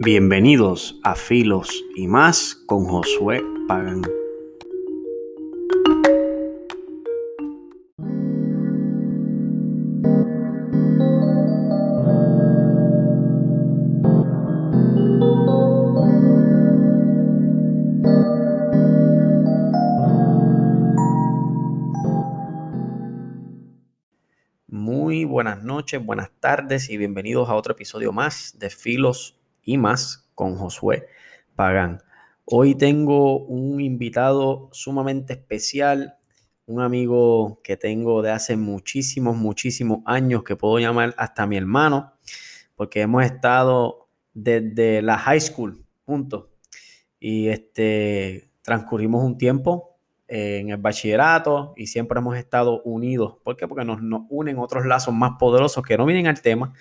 Bienvenidos a Filos y más con Josué Pagan. Muy buenas noches, buenas tardes y bienvenidos a otro episodio más de Filos y más con Josué Pagán. Hoy tengo un invitado sumamente especial, un amigo que tengo de hace muchísimos, muchísimos años, que puedo llamar hasta mi hermano, porque hemos estado desde la high school juntos y este, transcurrimos un tiempo en el bachillerato y siempre hemos estado unidos. ¿Por qué? Porque nos, nos unen otros lazos más poderosos que no vienen al tema,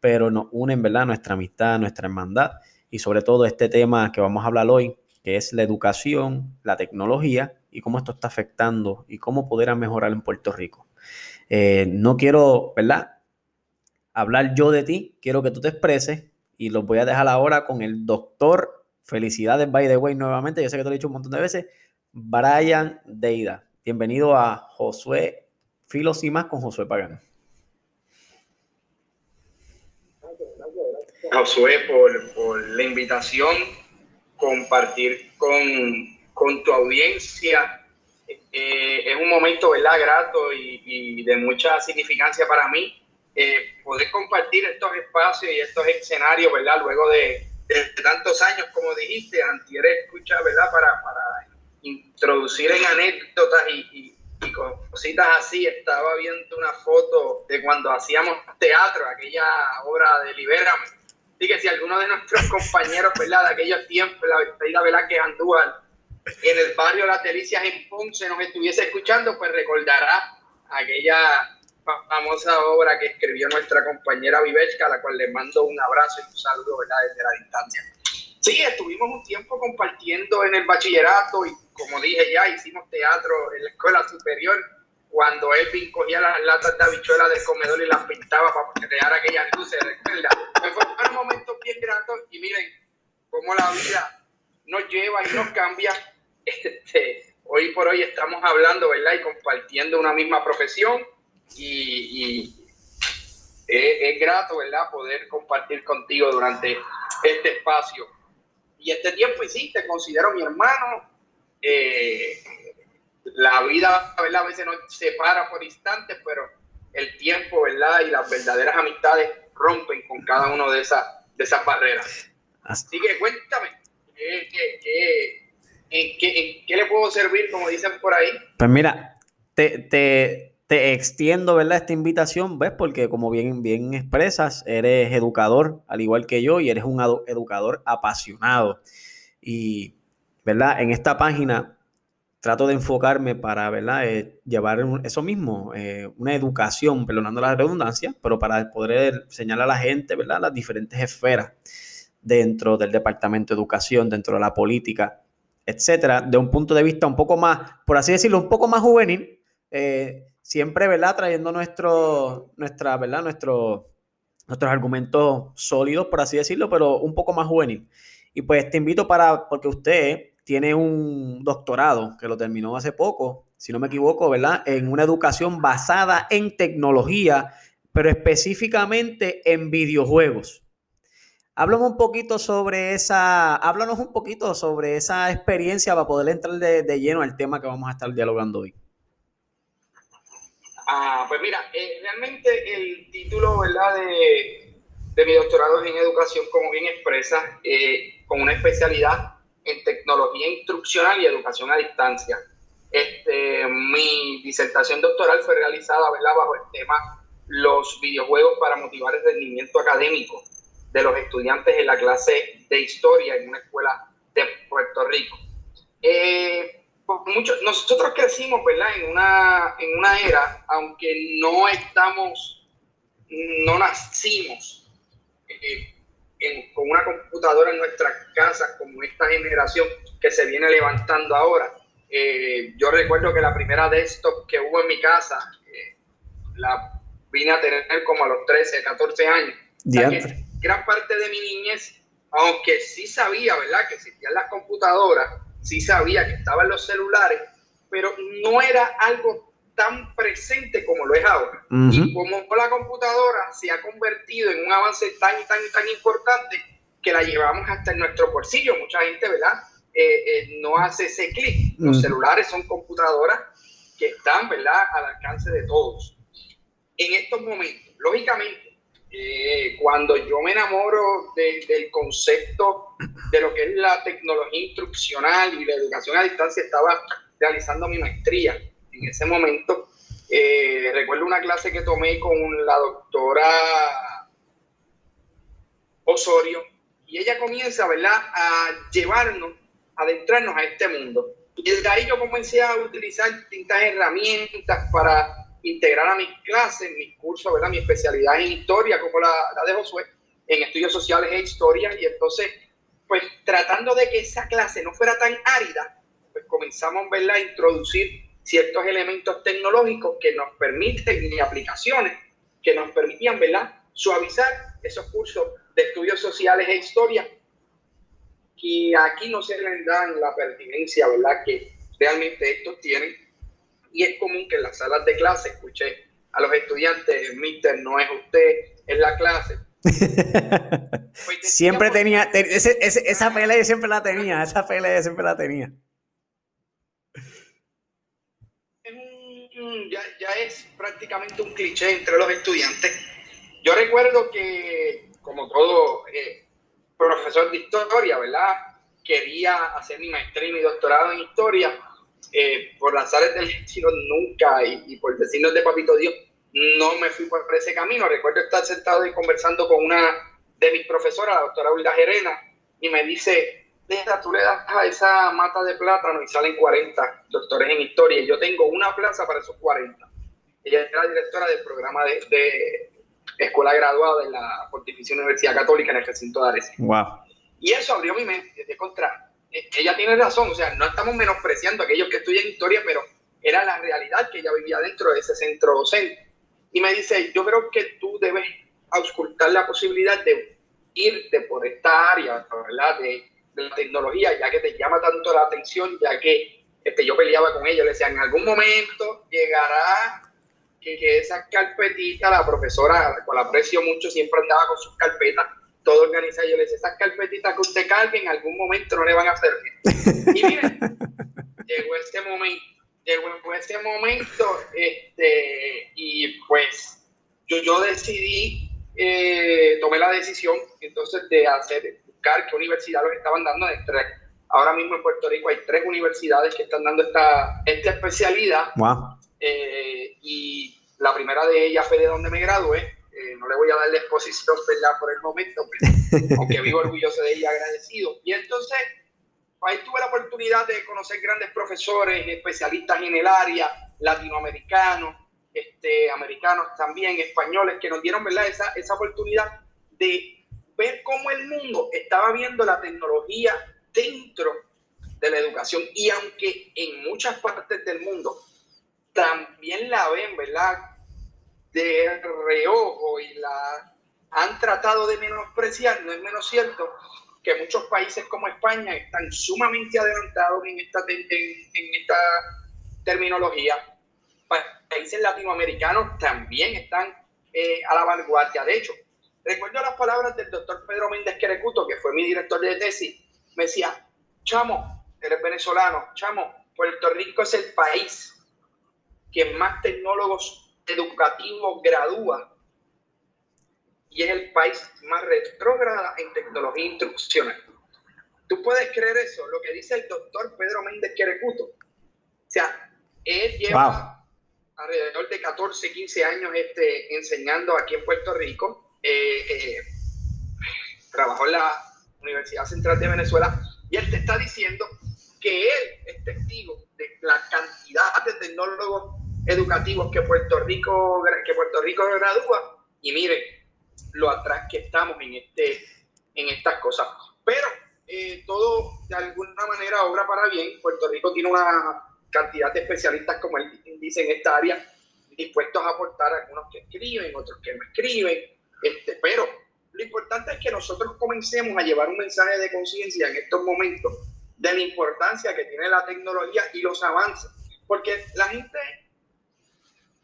pero nos unen, ¿verdad? Nuestra amistad, nuestra hermandad y sobre todo este tema que vamos a hablar hoy, que es la educación, la tecnología y cómo esto está afectando y cómo poder mejorar en Puerto Rico. Eh, no quiero, ¿verdad? Hablar yo de ti, quiero que tú te expreses y los voy a dejar ahora con el doctor. Felicidades, by the way, nuevamente. Yo sé que te lo he dicho un montón de veces. Brian Deida. Bienvenido a Josué Filos y más con Josué Pagano. Josué, por, por, la invitación, compartir con, con tu audiencia. Eh, es un momento, ¿verdad? Grato y, y, de mucha significancia para mí eh, poder compartir estos espacios y estos escenarios, ¿verdad? Luego de, de tantos años, como dijiste, antier escucha, ¿verdad? Para, para introducir en anécdotas y, y, y, cositas así. Estaba viendo una foto de cuando hacíamos teatro, aquella obra de Libérame. Así que si alguno de nuestros compañeros, ¿verdad? De aquellos tiempos, la Vestida Velázquez Andújar, en el barrio Las Delicias en Ponce nos estuviese escuchando, pues recordará aquella famosa obra que escribió nuestra compañera Vivechka, a la cual le mando un abrazo y un saludo, ¿verdad? Desde la distancia. Sí, estuvimos un tiempo compartiendo en el bachillerato y como dije ya, hicimos teatro en la escuela superior cuando Elvin cogía las latas de habichuela del comedor y las pintaba para crear aquellas luces, recuerda. Fueron momentos bien gratos y miren cómo la vida nos lleva y nos cambia. Este, hoy por hoy estamos hablando, ¿verdad? Y compartiendo una misma profesión y, y es, es grato, ¿verdad? Poder compartir contigo durante este espacio y este tiempo, y sí, te considero mi hermano. Eh, la vida, ¿verdad? A veces nos separa por instantes, pero el tiempo, ¿verdad? Y las verdaderas amistades rompen con cada una de esas, de esas barreras. Así que cuéntame, ¿qué, qué, qué, en, qué, en qué le puedo servir, como dicen por ahí? Pues mira, te, te, te extiendo, ¿verdad? Esta invitación, ¿ves? Porque como bien, bien expresas, eres educador, al igual que yo, y eres un educador apasionado. Y, ¿verdad? En esta página trato de enfocarme para, ¿verdad? Eh, llevar eso mismo, eh, una educación, perdonando la redundancia, pero para poder señalar a la gente, ¿verdad? Las diferentes esferas dentro del Departamento de Educación, dentro de la política, etcétera, de un punto de vista un poco más, por así decirlo, un poco más juvenil, eh, siempre, ¿verdad? Trayendo nuestro, nuestra, ¿verdad? Nuestro, nuestros argumentos sólidos, por así decirlo, pero un poco más juvenil. Y pues te invito para, porque usted tiene un doctorado que lo terminó hace poco, si no me equivoco, ¿verdad? En una educación basada en tecnología, pero específicamente en videojuegos. Háblame un poquito sobre esa, háblanos un poquito sobre esa experiencia para poder entrar de, lleno al tema que vamos a estar dialogando hoy. Ah, pues mira, eh, realmente el título, ¿verdad? De, de, mi doctorado es en educación, como bien expresa, eh, con una especialidad en tecnología instruccional y educación a distancia. Este, mi disertación doctoral fue realizada ¿verdad? bajo el tema los videojuegos para motivar el rendimiento académico de los estudiantes en la clase de historia en una escuela de Puerto Rico. Eh, mucho, nosotros crecimos ¿verdad? En, una, en una era, aunque no estamos, no nacimos eh, en, con una computadora en nuestras casas, como esta generación que se viene levantando ahora. Eh, yo recuerdo que la primera desktop que hubo en mi casa, eh, la vine a tener como a los 13, 14 años. O sea gran parte de mi niñez aunque sí sabía, ¿verdad?, que existían las computadoras, sí sabía que estaban los celulares, pero no era algo tan presente como lo es ahora. Y como la computadora se ha convertido en un avance tan, tan, tan importante que la llevamos hasta en nuestro bolsillo. Mucha gente, ¿verdad?, eh, eh, no hace ese clic. Los celulares son computadoras que están, ¿verdad?, al alcance de todos. En estos momentos, lógicamente, eh, cuando yo me enamoro del concepto de lo que es la tecnología instruccional y la educación a distancia, estaba realizando mi maestría. En ese momento, eh, recuerdo una clase que tomé con la doctora Osorio y ella comienza, ¿verdad?, a llevarnos, a adentrarnos a este mundo. Y desde ahí yo comencé a utilizar distintas herramientas para integrar a mis clases, mis cursos, ¿verdad? Mi especialidad en historia, como la, la de Josué, en estudios sociales e historia. Y entonces, pues tratando de que esa clase no fuera tan árida, pues comenzamos, ¿verdad? A introducir ciertos elementos tecnológicos que nos permiten, y aplicaciones que nos permitían, ¿verdad? Suavizar esos cursos de estudios sociales e historia y aquí no se les dan la pertinencia, ¿verdad? Que realmente estos tienen y es común que en las salas de clase escuche a los estudiantes, mister, no es usted, es la clase. Pues siempre tenía, esa pelea siempre la tenía, esa pelea siempre la tenía. Ya, ya, es prácticamente un cliché entre los estudiantes. Yo recuerdo que, como todo eh, profesor de historia, ¿verdad? Quería hacer mi maestría y mi doctorado en historia eh, por las áreas del destino nunca y, por decirnos de papito Dios, no me fui por ese camino. Recuerdo estar sentado y conversando con una de mis profesoras, la doctora Wilda Gerena, y me dice, Deja, tú le das a esa mata de plátano y salen 40 doctores en historia. Yo tengo una plaza para esos 40. Ella es la directora del programa de, escuela graduada de la Pontificia Universidad Católica en el recinto de Arecibo. Wow. Y eso abrió mi mente de contra ella tiene razón, o sea, no estamos menospreciando a aquellos que estudian historia, pero era la realidad que ella vivía dentro de ese centro docente. Y me dice, yo creo que tú debes auscultar la posibilidad de irte por esta área, ¿verdad? De, la tecnología, ya que te llama tanto la atención, ya que este, yo peleaba con ella, le decía, en algún momento llegará que, que esa carpetita, la profesora, la cual aprecio mucho, siempre andaba con sus carpetas, todo organizado. Yo le decía, esas carpetitas que usted cargue en algún momento no le van a servir. Y miren, llegó ese momento, llegó ese momento, este, y pues yo, yo decidí, eh, tomé la decisión entonces de hacer, buscar qué universidad los estaban dando. Ahora mismo en Puerto Rico hay tres universidades que están dando esta, esta especialidad. Eh, y la primera de ellas fue de donde me gradué, eh, no le voy a dar la exposición, ¿verdad? Por el momento, aunque vivo orgulloso de ella, agradecido. Y entonces, ahí tuve la oportunidad de conocer grandes profesores, especialistas en el área, latinoamericanos, este, americanos también, españoles, que nos dieron, ¿verdad? Esa, esa oportunidad de ver cómo el mundo estaba viendo la tecnología dentro de la educación. Y aunque en muchas partes del mundo también la ven, ¿verdad? de reojo y la han tratado de menospreciar, no es menos cierto que muchos países como España están sumamente adelantados en esta, en, esta terminología. Países latinoamericanos también están eh, a la vanguardia. De hecho, recuerdo las palabras del doctor Pedro Méndez Querecuto, que fue mi director de tesis, me decía, chamo, eres venezolano, chamo, Puerto Rico es el país que más tecnólogos educativo gradúa y es el país más retrógrada en tecnología instruccional. ¿Tú puedes creer eso? Lo que dice el doctor Pedro Méndez Querecuto. O sea, él lleva alrededor de 14, 15 años este, enseñando aquí en Puerto Rico. Eh, eh, trabajó en la Universidad Central de Venezuela y él te está diciendo que él es testigo de la cantidad de tecnólogos educativos que Puerto Rico, que Puerto Rico gradúa y miren lo atrás que estamos en, este, en estas cosas. Pero eh, todo de alguna manera obra para bien. Puerto Rico tiene una cantidad de especialistas, como él dice, en esta área, dispuestos a aportar algunos que escriben, otros que no escriben. Este, pero lo importante es que nosotros comencemos a llevar un mensaje de conciencia en estos momentos de la importancia que tiene la tecnología y los avances, porque la gente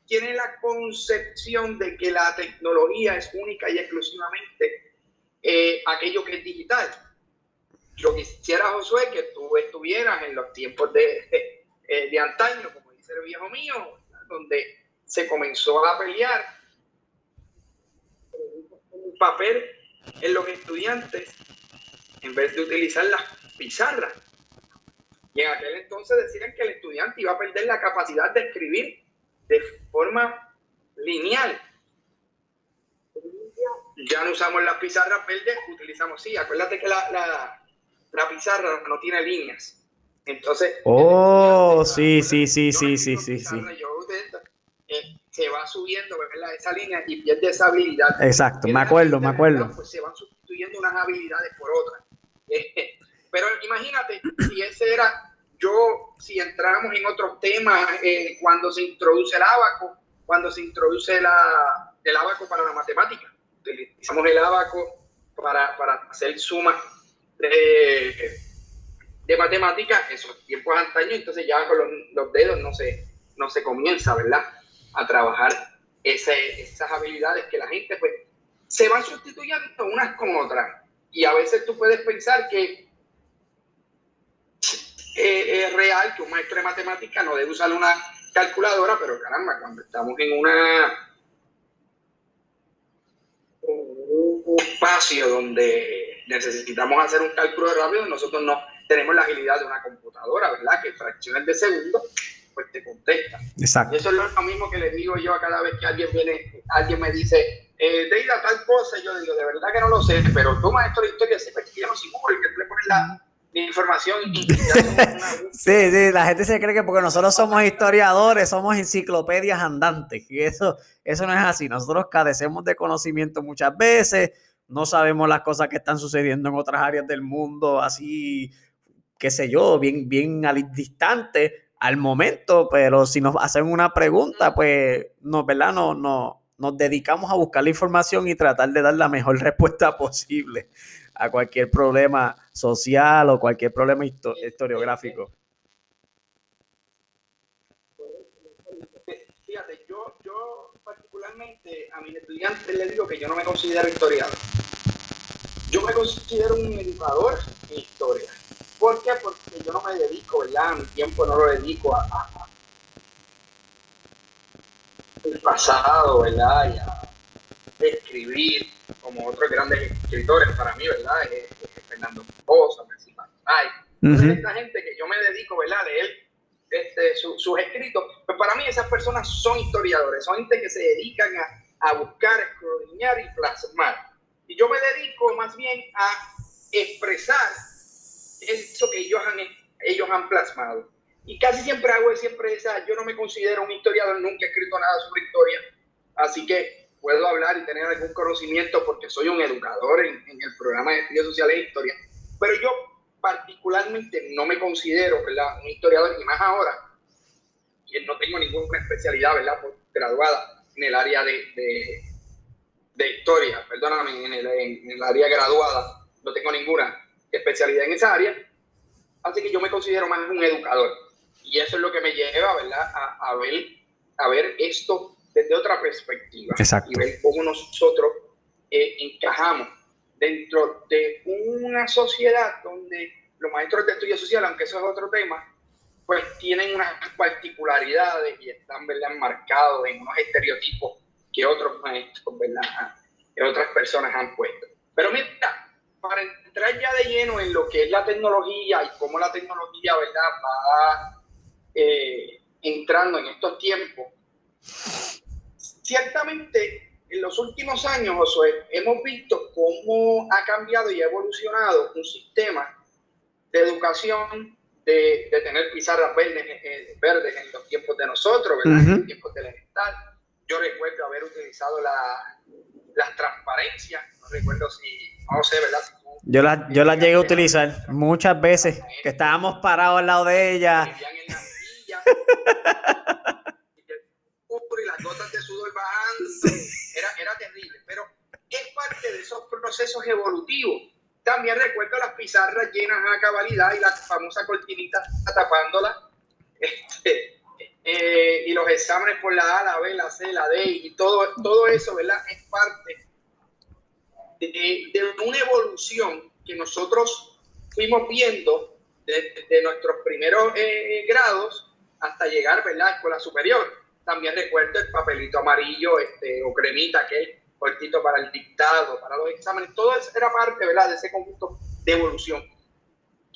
tiene la concepción de que la tecnología es única y exclusivamente eh, aquello que es digital. Yo quisiera, Josué, que tú estuvieras en los tiempos de, eh, de antaño, como dice el viejo mío, donde se comenzó a pelear papel en los estudiantes en vez de utilizar las pizarras. Y en aquel entonces decían que el estudiante iba a perder la capacidad de escribir de forma lineal. Ya no usamos las pizarras verdes, utilizamos, sí, acuérdate que la, la, la pizarra no tiene líneas. Entonces, oh, sí, sí, sí, sí, sí, sí, sí. Se va subiendo ¿verdad? esa línea y pierde esa habilidad. Exacto, me acuerdo, me acuerdo. Pues se van sustituyendo unas habilidades por otras. pero imagínate, si ese era yo, si entramos en otros temas, eh, cuando se introduce el abaco, cuando se introduce la, el abaco para la matemática, utilizamos el abaco para, para hacer sumas de, de matemáticas, esos tiempos antaños, entonces ya con los, dedos no se, no se comienza, ¿verdad? A trabajar esas habilidades que la gente, pues, se van sustituyendo unas con otras. Y a veces tú puedes pensar que es real que un maestro de matemática no debe usar una calculadora, pero caramba, cuando estamos en una un espacio donde necesitamos hacer un cálculo rápido, nosotros no tenemos la agilidad de una computadora, ¿verdad? Que fracciones de segundo, pues te contesta. Exacto. Y eso es lo mismo que le digo yo a cada vez que alguien viene, alguien me dice, eh, Deida, tal cosa, y yo digo, de verdad que no lo sé, pero tú, maestro de historia, yo no soy el que le pone la información. sí, sí, la gente se cree que porque nosotros somos historiadores, somos enciclopedias andantes, y eso, eso no es así. Nosotros carecemos de conocimiento muchas veces, no sabemos las cosas que están sucediendo en otras áreas del mundo, así, qué sé yo, bien, bien distante al momento, pero si nos hacen una pregunta, pues, no, ¿verdad? No, no, nos dedicamos a buscar la información y tratar de dar la mejor respuesta posible a cualquier problema social o cualquier problema historiográfico. Fíjate, yo, yo particularmente a mis estudiantes les digo que yo no me considero historiador. Yo me considero un educador en historia. ¿Por qué? Porque yo no me dedico, ¿verdad? Mi tiempo no lo dedico a, a el pasado, ¿verdad? Y a escribir como otros grandes escritores para mí, ¿verdad? Es, Fernando Poza, Messi uh Esta gente que yo me dedico, ¿verdad? A leer este, sus escritos, pues para mí esas personas son historiadores, son gente que se dedican a, a buscar, escudriñar y plasmar. Y yo me dedico más bien a expresar eso que ellos han, ellos han plasmado. Y casi siempre hago siempre esa, yo no me considero un historiador, nunca he escrito nada sobre historia, así que puedo hablar y tener algún conocimiento porque soy un educador en, el programa de estudios sociales e historia, pero yo particularmente no me considero ¿verdad? un historiador, ni más ahora, y no tengo ninguna especialidad ¿verdad? graduada en el área de, de, historia, perdóname, en el, en el área graduada, no tengo ninguna especialidad en esa área, así que yo me considero más un educador. Y eso es lo que me lleva ¿verdad? A, a, ver, a ver esto desde otra perspectiva y ver cómo nosotros eh, encajamos dentro de una sociedad donde los maestros de estudio social, aunque eso es otro tema, pues tienen unas particularidades y están ¿verdad? marcados en unos estereotipos que otros maestros, ¿verdad? que otras personas han puesto. Pero mira, para entrar ya de lleno en lo que es la tecnología y cómo la tecnología ¿verdad? va eh, entrando en estos tiempos, Ciertamente, en los últimos años, Josué, hemos visto cómo ha cambiado y ha evolucionado un sistema de educación, de, tener pizarras verdes, eh, verdes en los tiempos de nosotros, ¿verdad? En los tiempos elemental. Yo recuerdo haber utilizado la, las transparencias, no recuerdo si, no sé, ¿verdad? yo las yo la llegué a utilizar muchas veces, que estábamos parados al lado de ella. y las gotas de sudor bajando. Era, era terrible. Pero es parte parte de esos procesos evolutivos. También recuerdo las pizarras llenas a cabalidad y la famosa cortinita tapándola. Este, eh, y los exámenes por la A, la B, la C, la D y todo, todo eso, ¿verdad? Es parte de, una evolución que nosotros fuimos viendo desde nuestros primeros eh, grados hasta llegar, ¿verdad? A escuela superior. También recuerdo el papelito amarillo este, o cremita, que es cortito para el dictado, para los exámenes. Todo eso era parte, ¿verdad? De ese conjunto de evolución.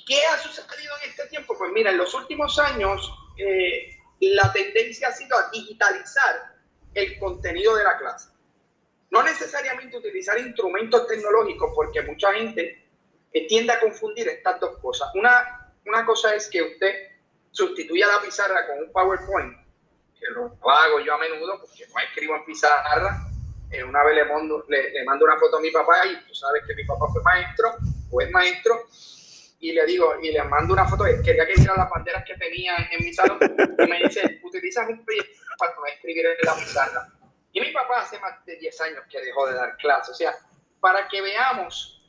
¿Qué ha sucedido en este tiempo? Pues mira, en los últimos años eh, la tendencia ha sido a digitalizar el contenido de la clase. No necesariamente utilizar instrumentos tecnológicos, porque mucha gente tiende a confundir estas dos cosas. Una, una cosa es que usted sustituya la pizarra con un PowerPoint, que lo hago yo a menudo porque no escribo en pizarra. Eh, una vez le mando, le mando una foto a mi papá y tú sabes que mi papá fue maestro o es maestro y le digo, y le mando una foto, quería que viera las banderas que tenía en mi salón, y me dice, utilizas un proyecto para escribir en la pizarra. Y mi papá hace más de 10 años que dejó de dar clases, o sea, para que veamos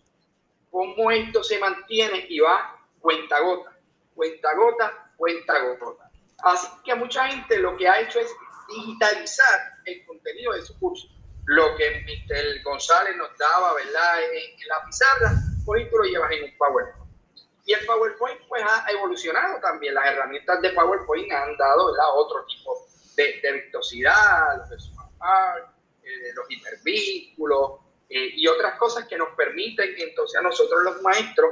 cómo esto se mantiene y va cuenta gota, cuenta gota, cuenta gota. Así que mucha gente lo que ha hecho es digitalizar el contenido de su curso. Lo que Mr. González nos daba, ¿verdad? En, la pizarra, hoy tú lo llevas en un PowerPoint. Y el PowerPoint pues ha evolucionado también. Las herramientas de PowerPoint han dado otro tipo de, de vistosidad, eh, los hipervínculos eh, y otras cosas que nos permiten entonces a nosotros los maestros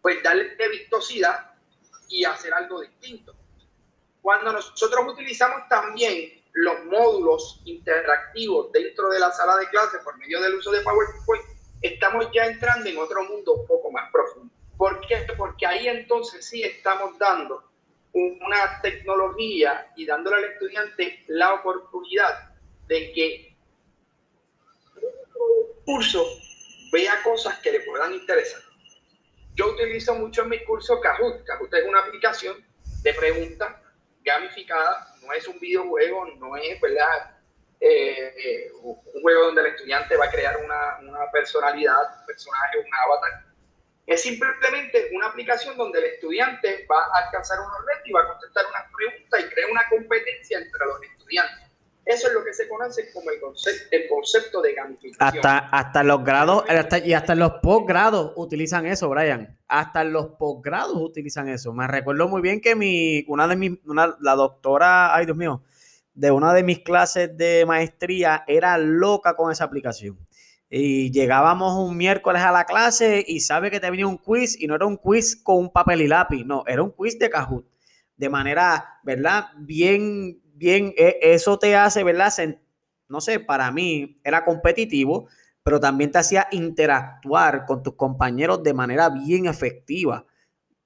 pues darle vistosidad y hacer algo distinto. Cuando nosotros utilizamos también los módulos interactivos dentro de la sala de clase por medio del uso de PowerPoint, estamos ya entrando en otro mundo un poco más profundo. ¿Por qué? Porque ahí entonces sí estamos dando una tecnología y dándole al estudiante la oportunidad de que un curso vea cosas que le puedan interesar. Yo utilizo mucho en mi curso Kahoot. Kahoot es una aplicación de preguntas gamificada, no es un videojuego, no es, ¿verdad? Eh, eh, un juego donde el estudiante va a crear una, una personalidad, un personaje, un avatar es simplemente una aplicación donde el estudiante va a alcanzar unos retos y va a contestar unas preguntas y crea una competencia entre los estudiantes. Eso es lo que se conoce como el concepto, de gamificación. Hasta, hasta los grados y hasta los posgrados utilizan eso, Brian. Hasta los posgrados utilizan eso. Me recuerdo muy bien que mi, una de mis, una, la doctora, ay Dios mío, de una de mis clases de maestría era loca con esa aplicación y llegábamos un miércoles a la clase y sabe que te venía un quiz y no era un quiz con un papel y lápiz, no, era un quiz de Kahoot. De manera, ¿verdad? Bien, bien, e, eso te hace, ¿verdad? No sé, para mí era competitivo, pero también te hacía interactuar con tus compañeros de manera bien efectiva.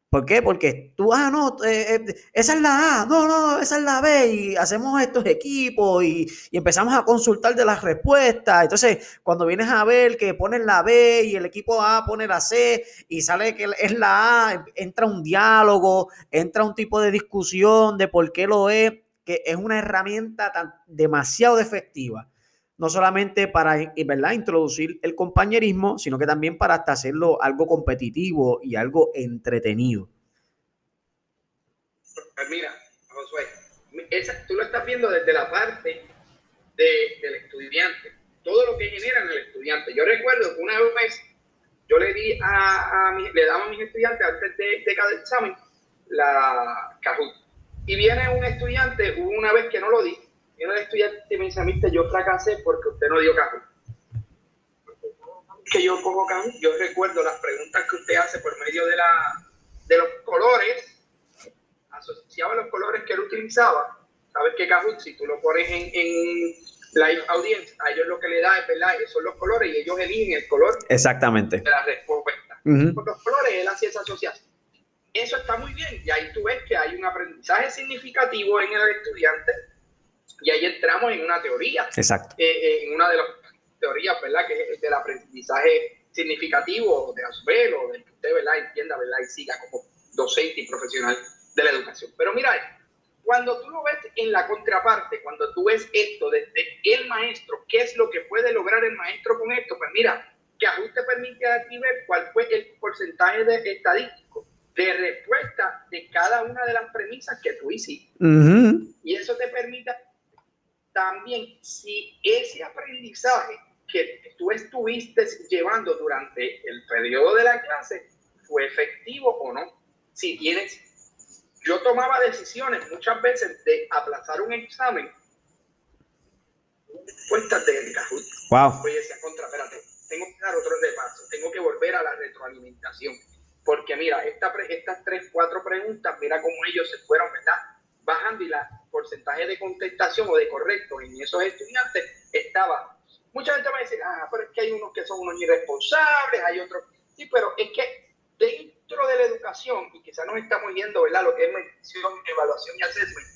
¿Por qué? Porque tú, ah, no, eh, eh, esa es la A, no, no, esa es la B, y hacemos estos equipos y, empezamos a consultar de las respuestas. Entonces, cuando vienes a ver que ponen la B y el equipo A pone la C y sale que es la A, entra un diálogo, entra un tipo de discusión de por qué lo es, que es una herramienta tan demasiado efectiva no solamente para ¿verdad? introducir el compañerismo, sino que también para hasta hacerlo algo competitivo y algo entretenido. Pues mira, Josué, tú lo estás viendo desde la parte del estudiante, todo lo que genera en el estudiante. Yo recuerdo que una vez yo le di a, a le daba a mis estudiantes antes de, de cada examen la Kahoot. Y viene un estudiante, una vez que no lo di, y un estudiante me dice, yo fracasé porque usted no dio caso. Que yo cojo caso, yo recuerdo las preguntas que usted hace por medio de, la, de los colores, asociaba los colores que él utilizaba. Sabes que Kahoot, si tú lo pones en, en live audience, a ellos lo que le da es, ¿verdad? Son los colores y ellos eligen el color Exactamente. de la respuesta. Por los colores él hacía esa asociación. Eso está muy bien y ahí tú ves que hay un aprendizaje significativo en el estudiante y ahí entramos en una teoría. Exacto. Eh, eh, en una de las teorías, ¿verdad? Que es del aprendizaje significativo de Asbel o de que usted, ¿verdad? Entienda, ¿verdad? Y siga como docente y profesional de la educación. Pero mira, cuando tú lo ves en la contraparte, cuando tú ves esto desde el maestro, ¿qué es lo que puede lograr el maestro con esto? Pues mira, que ajuste permite a ti ver cuál fue el porcentaje de estadístico de respuesta de cada una de las premisas que tú hiciste. Y eso te permite también, si ese aprendizaje que tú estuviste llevando durante el periodo de la clase fue efectivo o no. Si tienes, yo tomaba decisiones muchas veces de aplazar un examen puestas de Kahoot. Wow. Oye, decía, contra, espérate, tengo que dar otro repaso, tengo que volver a la retroalimentación. Porque mira, esta, estas tres, cuatro preguntas, mira cómo ellos se fueron, ¿verdad? Bajando y la porcentaje de contestación o de correcto en esos estudiantes estaba. Mucha gente va a decir, ah, pero es que hay unos que son unos irresponsables, hay otros. Sí, pero es que dentro de la educación, y quizás nos estamos viendo, ¿verdad? Lo que es medición, evaluación y assessment,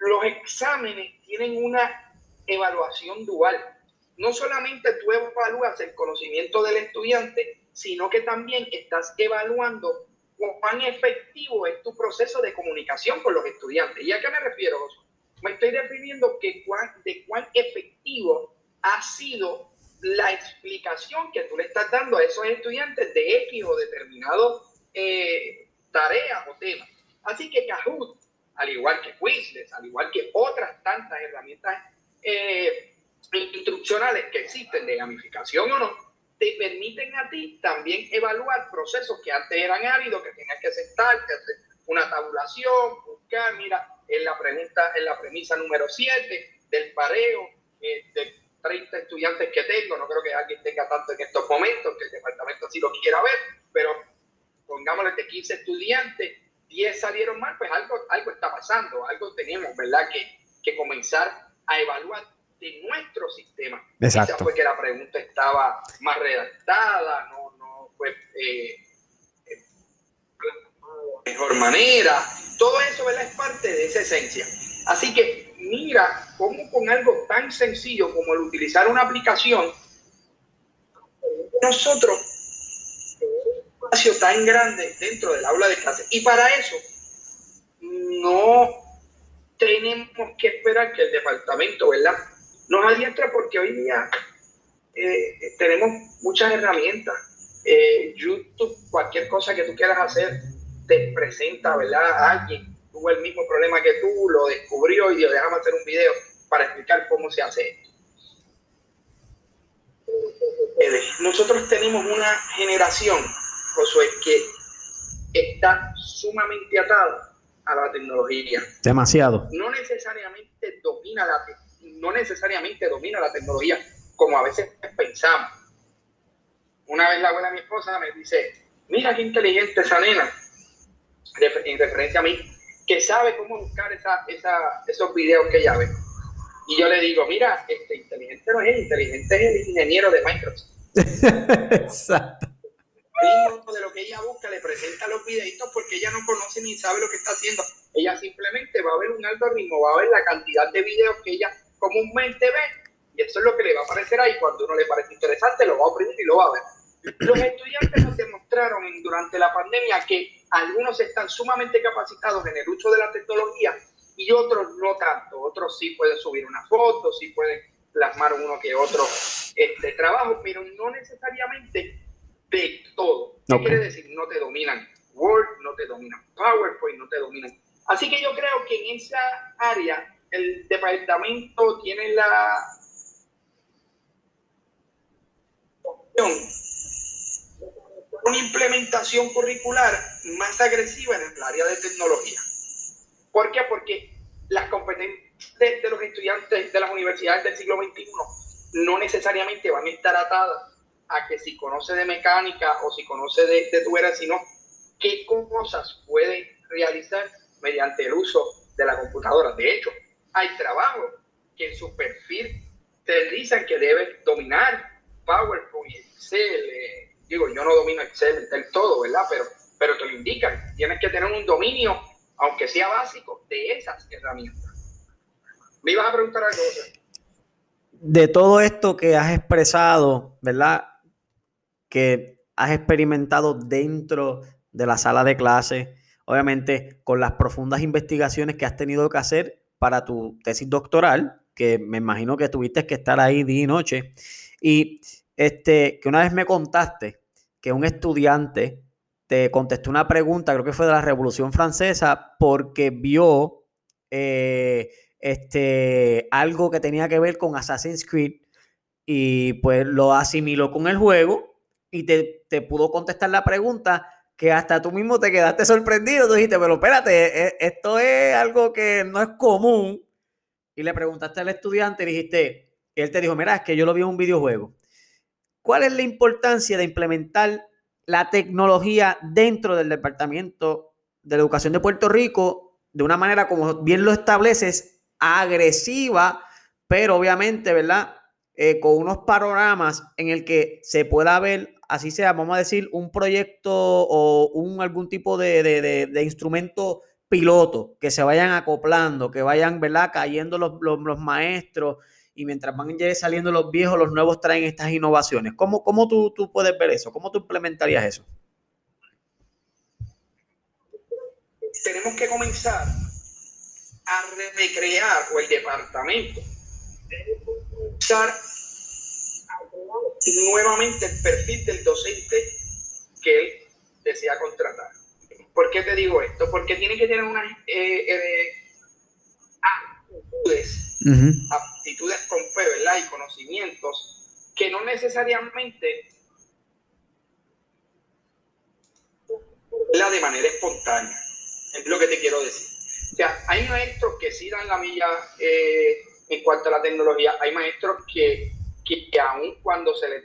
los exámenes tienen una evaluación dual no solamente tú evalúas el conocimiento del estudiante, sino que también estás evaluando cuán efectivo es tu proceso de comunicación con los estudiantes. ¿Y a qué me refiero? Me estoy refiriendo que de cuán efectivo ha sido la explicación que tú le estás dando a esos estudiantes de X o determinado eh, tarea o tema. Así que Kahoot, al igual que Quizlet, al igual que otras tantas herramientas eh, instruccionales que existen de gamificación o no, te permiten a ti también evaluar procesos que antes eran áridos, que tenías que sentarte, hacer una tabulación, buscar, mira, en la pregunta, en la premisa número 7 del pareo de 30 estudiantes que tengo, no creo que alguien tenga tanto en estos momentos, que el departamento así lo quiera ver, pero pongámosle de 15 estudiantes, 10 salieron mal, pues algo, algo está pasando, algo tenemos, ¿verdad? Que, que comenzar a evaluar de nuestro sistema. Exacto. Quizás fue que la pregunta estaba más redactada, no, no fue eh, eh, mejor manera. Todo eso ¿verdad? es parte de esa esencia. Así que mira cómo con algo tan sencillo como el utilizar una aplicación, nosotros un espacio tan grande dentro del aula de clase. Y para eso no tenemos que esperar que el departamento, ¿verdad? Nos adiestra porque hoy día eh, tenemos muchas herramientas. Eh, YouTube, cualquier cosa que tú quieras hacer, te presenta, ¿verdad? alguien tuvo el mismo problema que tú, lo descubrió y dijo, déjame hacer un video para explicar cómo se hace esto. Eh, nosotros tenemos una generación, Josué, que está sumamente atada a la tecnología. Demasiado. No necesariamente domina la tecnología no necesariamente domina la tecnología como a veces pensamos. Una vez la abuela de mi esposa me dice, mira qué inteligente esa nena, en referencia a mí, que sabe cómo buscar esa, esa, esos videos que ella ve. Y yo le digo, mira, este inteligente no es, inteligente es el ingeniero de Microsoft. Exacto. De lo que ella busca, le presenta los videitos porque ella no conoce ni sabe lo que está haciendo. Ella simplemente va a ver un algoritmo, va a ver la cantidad de videos que ella comúnmente ve, y eso es lo que le va a aparecer ahí. Cuando uno le parece interesante, lo va a oprimir y lo va a ver. Los estudiantes nos demostraron durante la pandemia que algunos están sumamente capacitados en el uso de la tecnología y otros no tanto. Otros sí pueden subir una foto, sí pueden plasmar uno que otro este, trabajo, pero no necesariamente de todo. ¿Qué quiere decir? No te dominan Word, no te dominan PowerPoint, no te dominan. Así que yo creo que en esa área el departamento tiene la opción una implementación curricular más agresiva en el área de tecnología. ¿Por qué? Porque las competencias de, los estudiantes de las universidades del siglo XXI no necesariamente van a estar atadas a que si conoce de mecánica o si conoce de, de sino qué cosas puede realizar mediante el uso de la computadora. De hecho, hay trabajos que en su perfil te dicen que debes dominar PowerPoint, Excel. Eh, digo, yo no domino Excel del todo, ¿verdad? Pero, pero te lo indican. Tienes que tener un dominio, aunque sea básico, de esas herramientas. ¿Me ibas a preguntar algo? De todo esto que has expresado, ¿verdad? Que has experimentado dentro de la sala de clase obviamente con las profundas investigaciones que has tenido que hacer para tu tesis doctoral, que me imagino que tuviste que estar ahí día y noche, y este, que una vez me contaste que un estudiante te contestó una pregunta, creo que fue de la Revolución Francesa, porque vio eh, este, algo que tenía que ver con Assassin's Creed y pues lo asimiló con el juego y te, te pudo contestar la pregunta que hasta tú mismo te quedaste sorprendido. Tú dijiste, pero espérate, e, esto es algo que no es común. Y le preguntaste al estudiante y dijiste, él te dijo, mira, es que yo lo vi en un videojuego. ¿Cuál es la importancia de implementar la tecnología dentro del Departamento de la Educación de Puerto Rico de una manera, como bien lo estableces, agresiva, pero obviamente, ¿verdad? Eh, con unos panoramas en el que se pueda ver, así sea, vamos a decir, un proyecto o un, algún tipo de, de, instrumento piloto, que se vayan acoplando, que vayan, ¿verdad? Cayendo los, los, maestros y mientras van saliendo los viejos, los nuevos traen estas innovaciones. ¿Cómo, cómo tú, tú puedes ver eso? ¿Cómo tú implementarías eso? Tenemos que comenzar a recrear o el departamento usar nuevamente el perfil del docente que él desea contratar. ¿Por qué te digo esto? Porque tiene que tener unas eh, eh, aptitudes, aptitudes con fe, ¿verdad? Y conocimientos que no necesariamente la de manera espontánea. Es lo que te quiero decir. O sea, hay maestros que sí dan la milla eh, en cuanto a la tecnología. Hay maestros que, que, aun cuando se les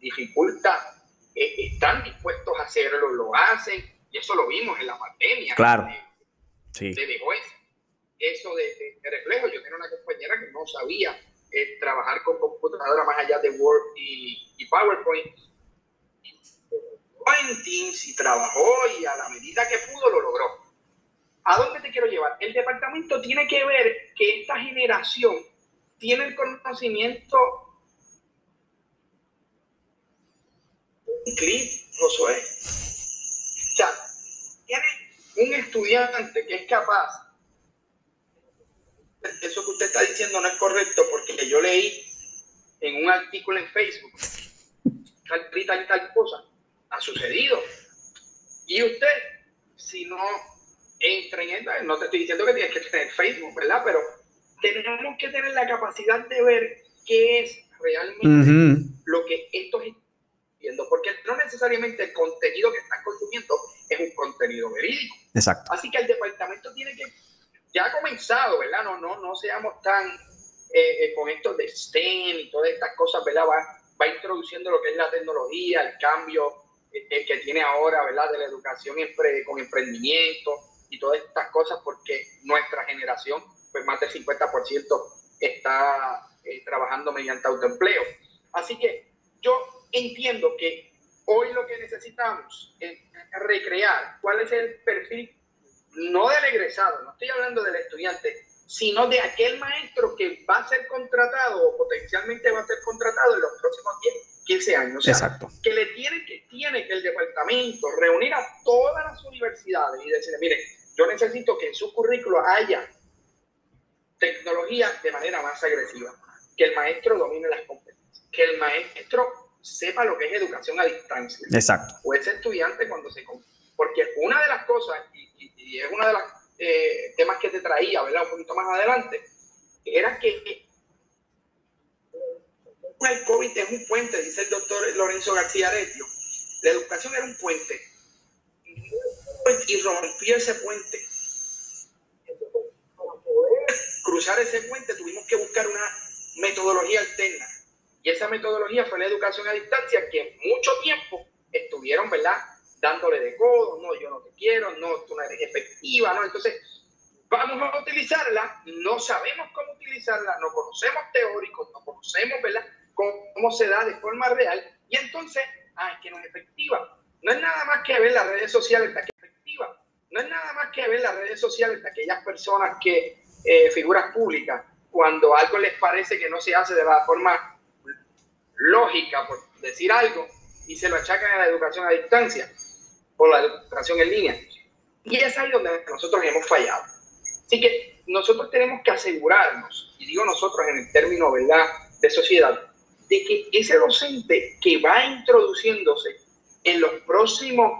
dificulta, eh, están dispuestos a hacerlo, lo hacen, y eso lo vimos en la pandemia. Claro. sí. De eso de, reflejo. Yo tenía una compañera que no sabía eh, trabajar con computadora más allá de Word y, y PowerPoint. En Teams y trabajó y a la medida que pudo lo logró. ¿A dónde te quiero llevar? El departamento tiene que ver que esta generación tiene el conocimiento clip, Josué. O sea, tiene un estudiante que es capaz. Eso que usted está diciendo no es correcto porque yo leí en un artículo en Facebook tal y tal, tal cosa. Ha sucedido. Y usted, si no entra en no te estoy diciendo que tienes que tener Facebook, ¿verdad? Pero tenemos que tener la capacidad de ver qué es realmente lo que estos viendo, porque no necesariamente el contenido que están consumiendo es un contenido verídico. Exacto. Así que el departamento tiene que, ya ha comenzado, ¿verdad? No, no, no seamos tan eh, eh, con esto de STEM y todas estas cosas, ¿verdad? Va, va introduciendo lo que es la tecnología, el cambio eh, que tiene ahora, ¿verdad? De la educación con emprendimiento y todas estas cosas, porque nuestra generación, pues más del 50% está eh, trabajando mediante autoempleo. Así que yo entiendo que hoy lo que necesitamos es recrear cuál es el perfil, no del egresado, no estoy hablando del estudiante, sino de aquel maestro que va a ser contratado o potencialmente va a ser contratado en los próximos 10, 15 años. Exacto. Que le tiene que, tiene que el departamento reunir a todas las universidades y decirle, mire, yo necesito que en su currículo haya tecnología de manera más agresiva, que el maestro domine las competencias, que el maestro sepa lo que es educación a distancia. Exacto. O ese estudiante cuando se... Porque una de las cosas, y, es uno de los eh, temas que te traía, ¿verdad? Un poquito más adelante, era que el COVID es un puente, dice el doctor Lorenzo García Aretio. La educación era un puente y rompió ese puente. Para poder cruzar ese puente tuvimos que buscar una metodología alterna. Y esa metodología fue la educación a distancia que mucho tiempo estuvieron, ¿verdad? Dándole de codo, no, yo no te quiero, no, tú no eres efectiva, ¿no? Entonces, vamos a utilizarla, no sabemos cómo utilizarla, no conocemos teóricos, no conocemos, ¿verdad? Cómo, se da de forma real. Y entonces, ah, que no es efectiva. No es nada más que ver las redes sociales, no es nada más que ver las redes sociales de aquellas personas que, eh, figuras públicas, cuando algo les parece que no se hace de la forma lógica, por decir algo, y se lo achacan a la educación a distancia o la educación en línea. Y es ahí donde nosotros hemos fallado. Así que nosotros tenemos que asegurarnos, y digo nosotros en el término ¿verdad? de sociedad, de que ese docente que va introduciéndose en los próximos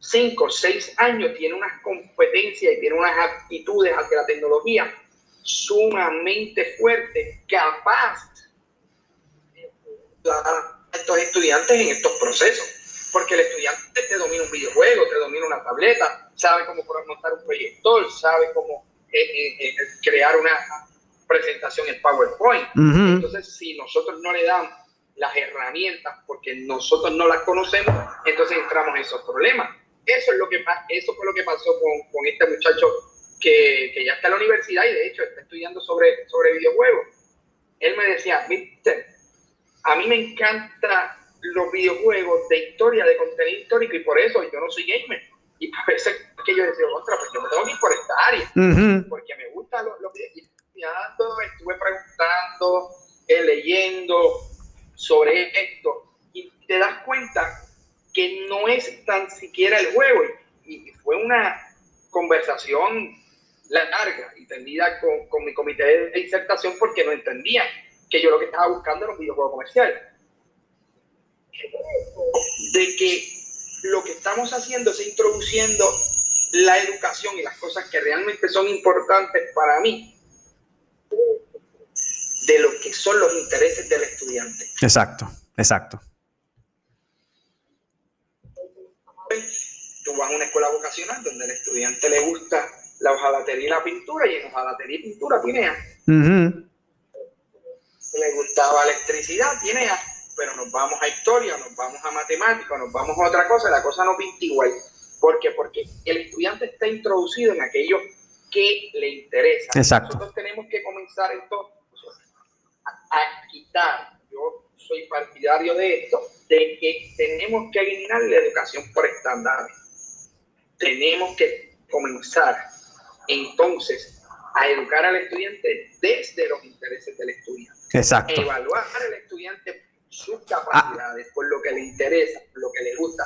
cinco o seis años tiene unas competencias y tiene unas aptitudes hacia la tecnología sumamente fuertes, capaz a estos estudiantes en estos procesos. Porque el estudiante te domina un videojuego, te domina una tableta, sabe cómo montar un proyector, sabe cómo eh, eh, eh, crear una presentación en PowerPoint. Entonces, si nosotros no le damos las herramientas porque nosotros no las conocemos, entonces entramos en esos problemas. Eso es lo que eso fue lo que pasó con, con este muchacho que, que, ya está en la universidad y de hecho está estudiando sobre, sobre videojuegos. Él me decía, viste, a mí me encantan los videojuegos de historia, de contenido histórico y por eso yo no soy gamer. Y por eso es que yo decía, otra, pues yo me tengo que ir por esta área, porque me gustan los, los videojuegos. Estuve preguntando, eh, leyendo sobre esto y te das cuenta que no es tan siquiera el juego. Y, fue una conversación larga y tendida con, con, mi comité de disertación porque no entendían que yo lo que estaba buscando era un videojuego comercial. De que lo que estamos haciendo es introduciendo la educación y las cosas que realmente son importantes para mí de lo que son los intereses del estudiante. Exacto, exacto. Tú vas a una escuela vocacional donde al estudiante le gusta la hojalatería y la pintura, y en hojalatería y pintura tiene A. Le gustaba electricidad, tiene A. Pero nos vamos a historia, nos vamos a matemáticas, nos vamos a otra cosa, la cosa no pinta igual. ¿Por qué? Porque el estudiante está introducido en aquello que le interesa. Exacto. Nosotros tenemos que comenzar esto a quitar, yo soy partidario de esto, de que tenemos que eliminar la educación por estándares. Tenemos que comenzar entonces a educar al estudiante desde los intereses del estudiante. Exacto. Evaluar al estudiante sus capacidades, por lo que le interesa, por lo que le gusta.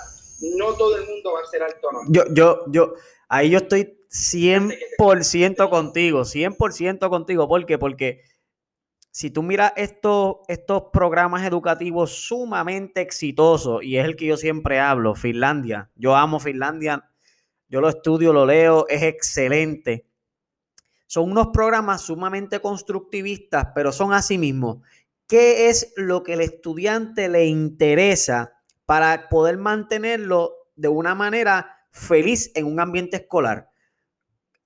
No todo el mundo va a ser autónomo. Yo, yo, yo, ahí yo estoy 100% contigo, 100% contigo. ¿Por qué? Porque si tú miras estos, estos programas educativos sumamente exitosos, y es el que yo siempre hablo, Finlandia, yo amo Finlandia, yo lo estudio, lo leo, es excelente. Son unos programas sumamente constructivistas, pero son así mismo. ¿Qué es lo que el estudiante le interesa para poder mantenerlo de una manera feliz en un ambiente escolar?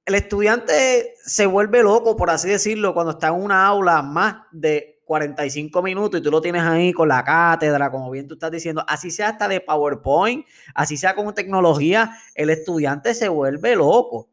el estudiante se vuelve loco, por así decirlo, cuando está en una aula más de 45 minutos y tú lo tienes ahí con la cátedra, como bien tú estás diciendo, así sea hasta de PowerPoint, así sea con tecnología, el estudiante se vuelve loco.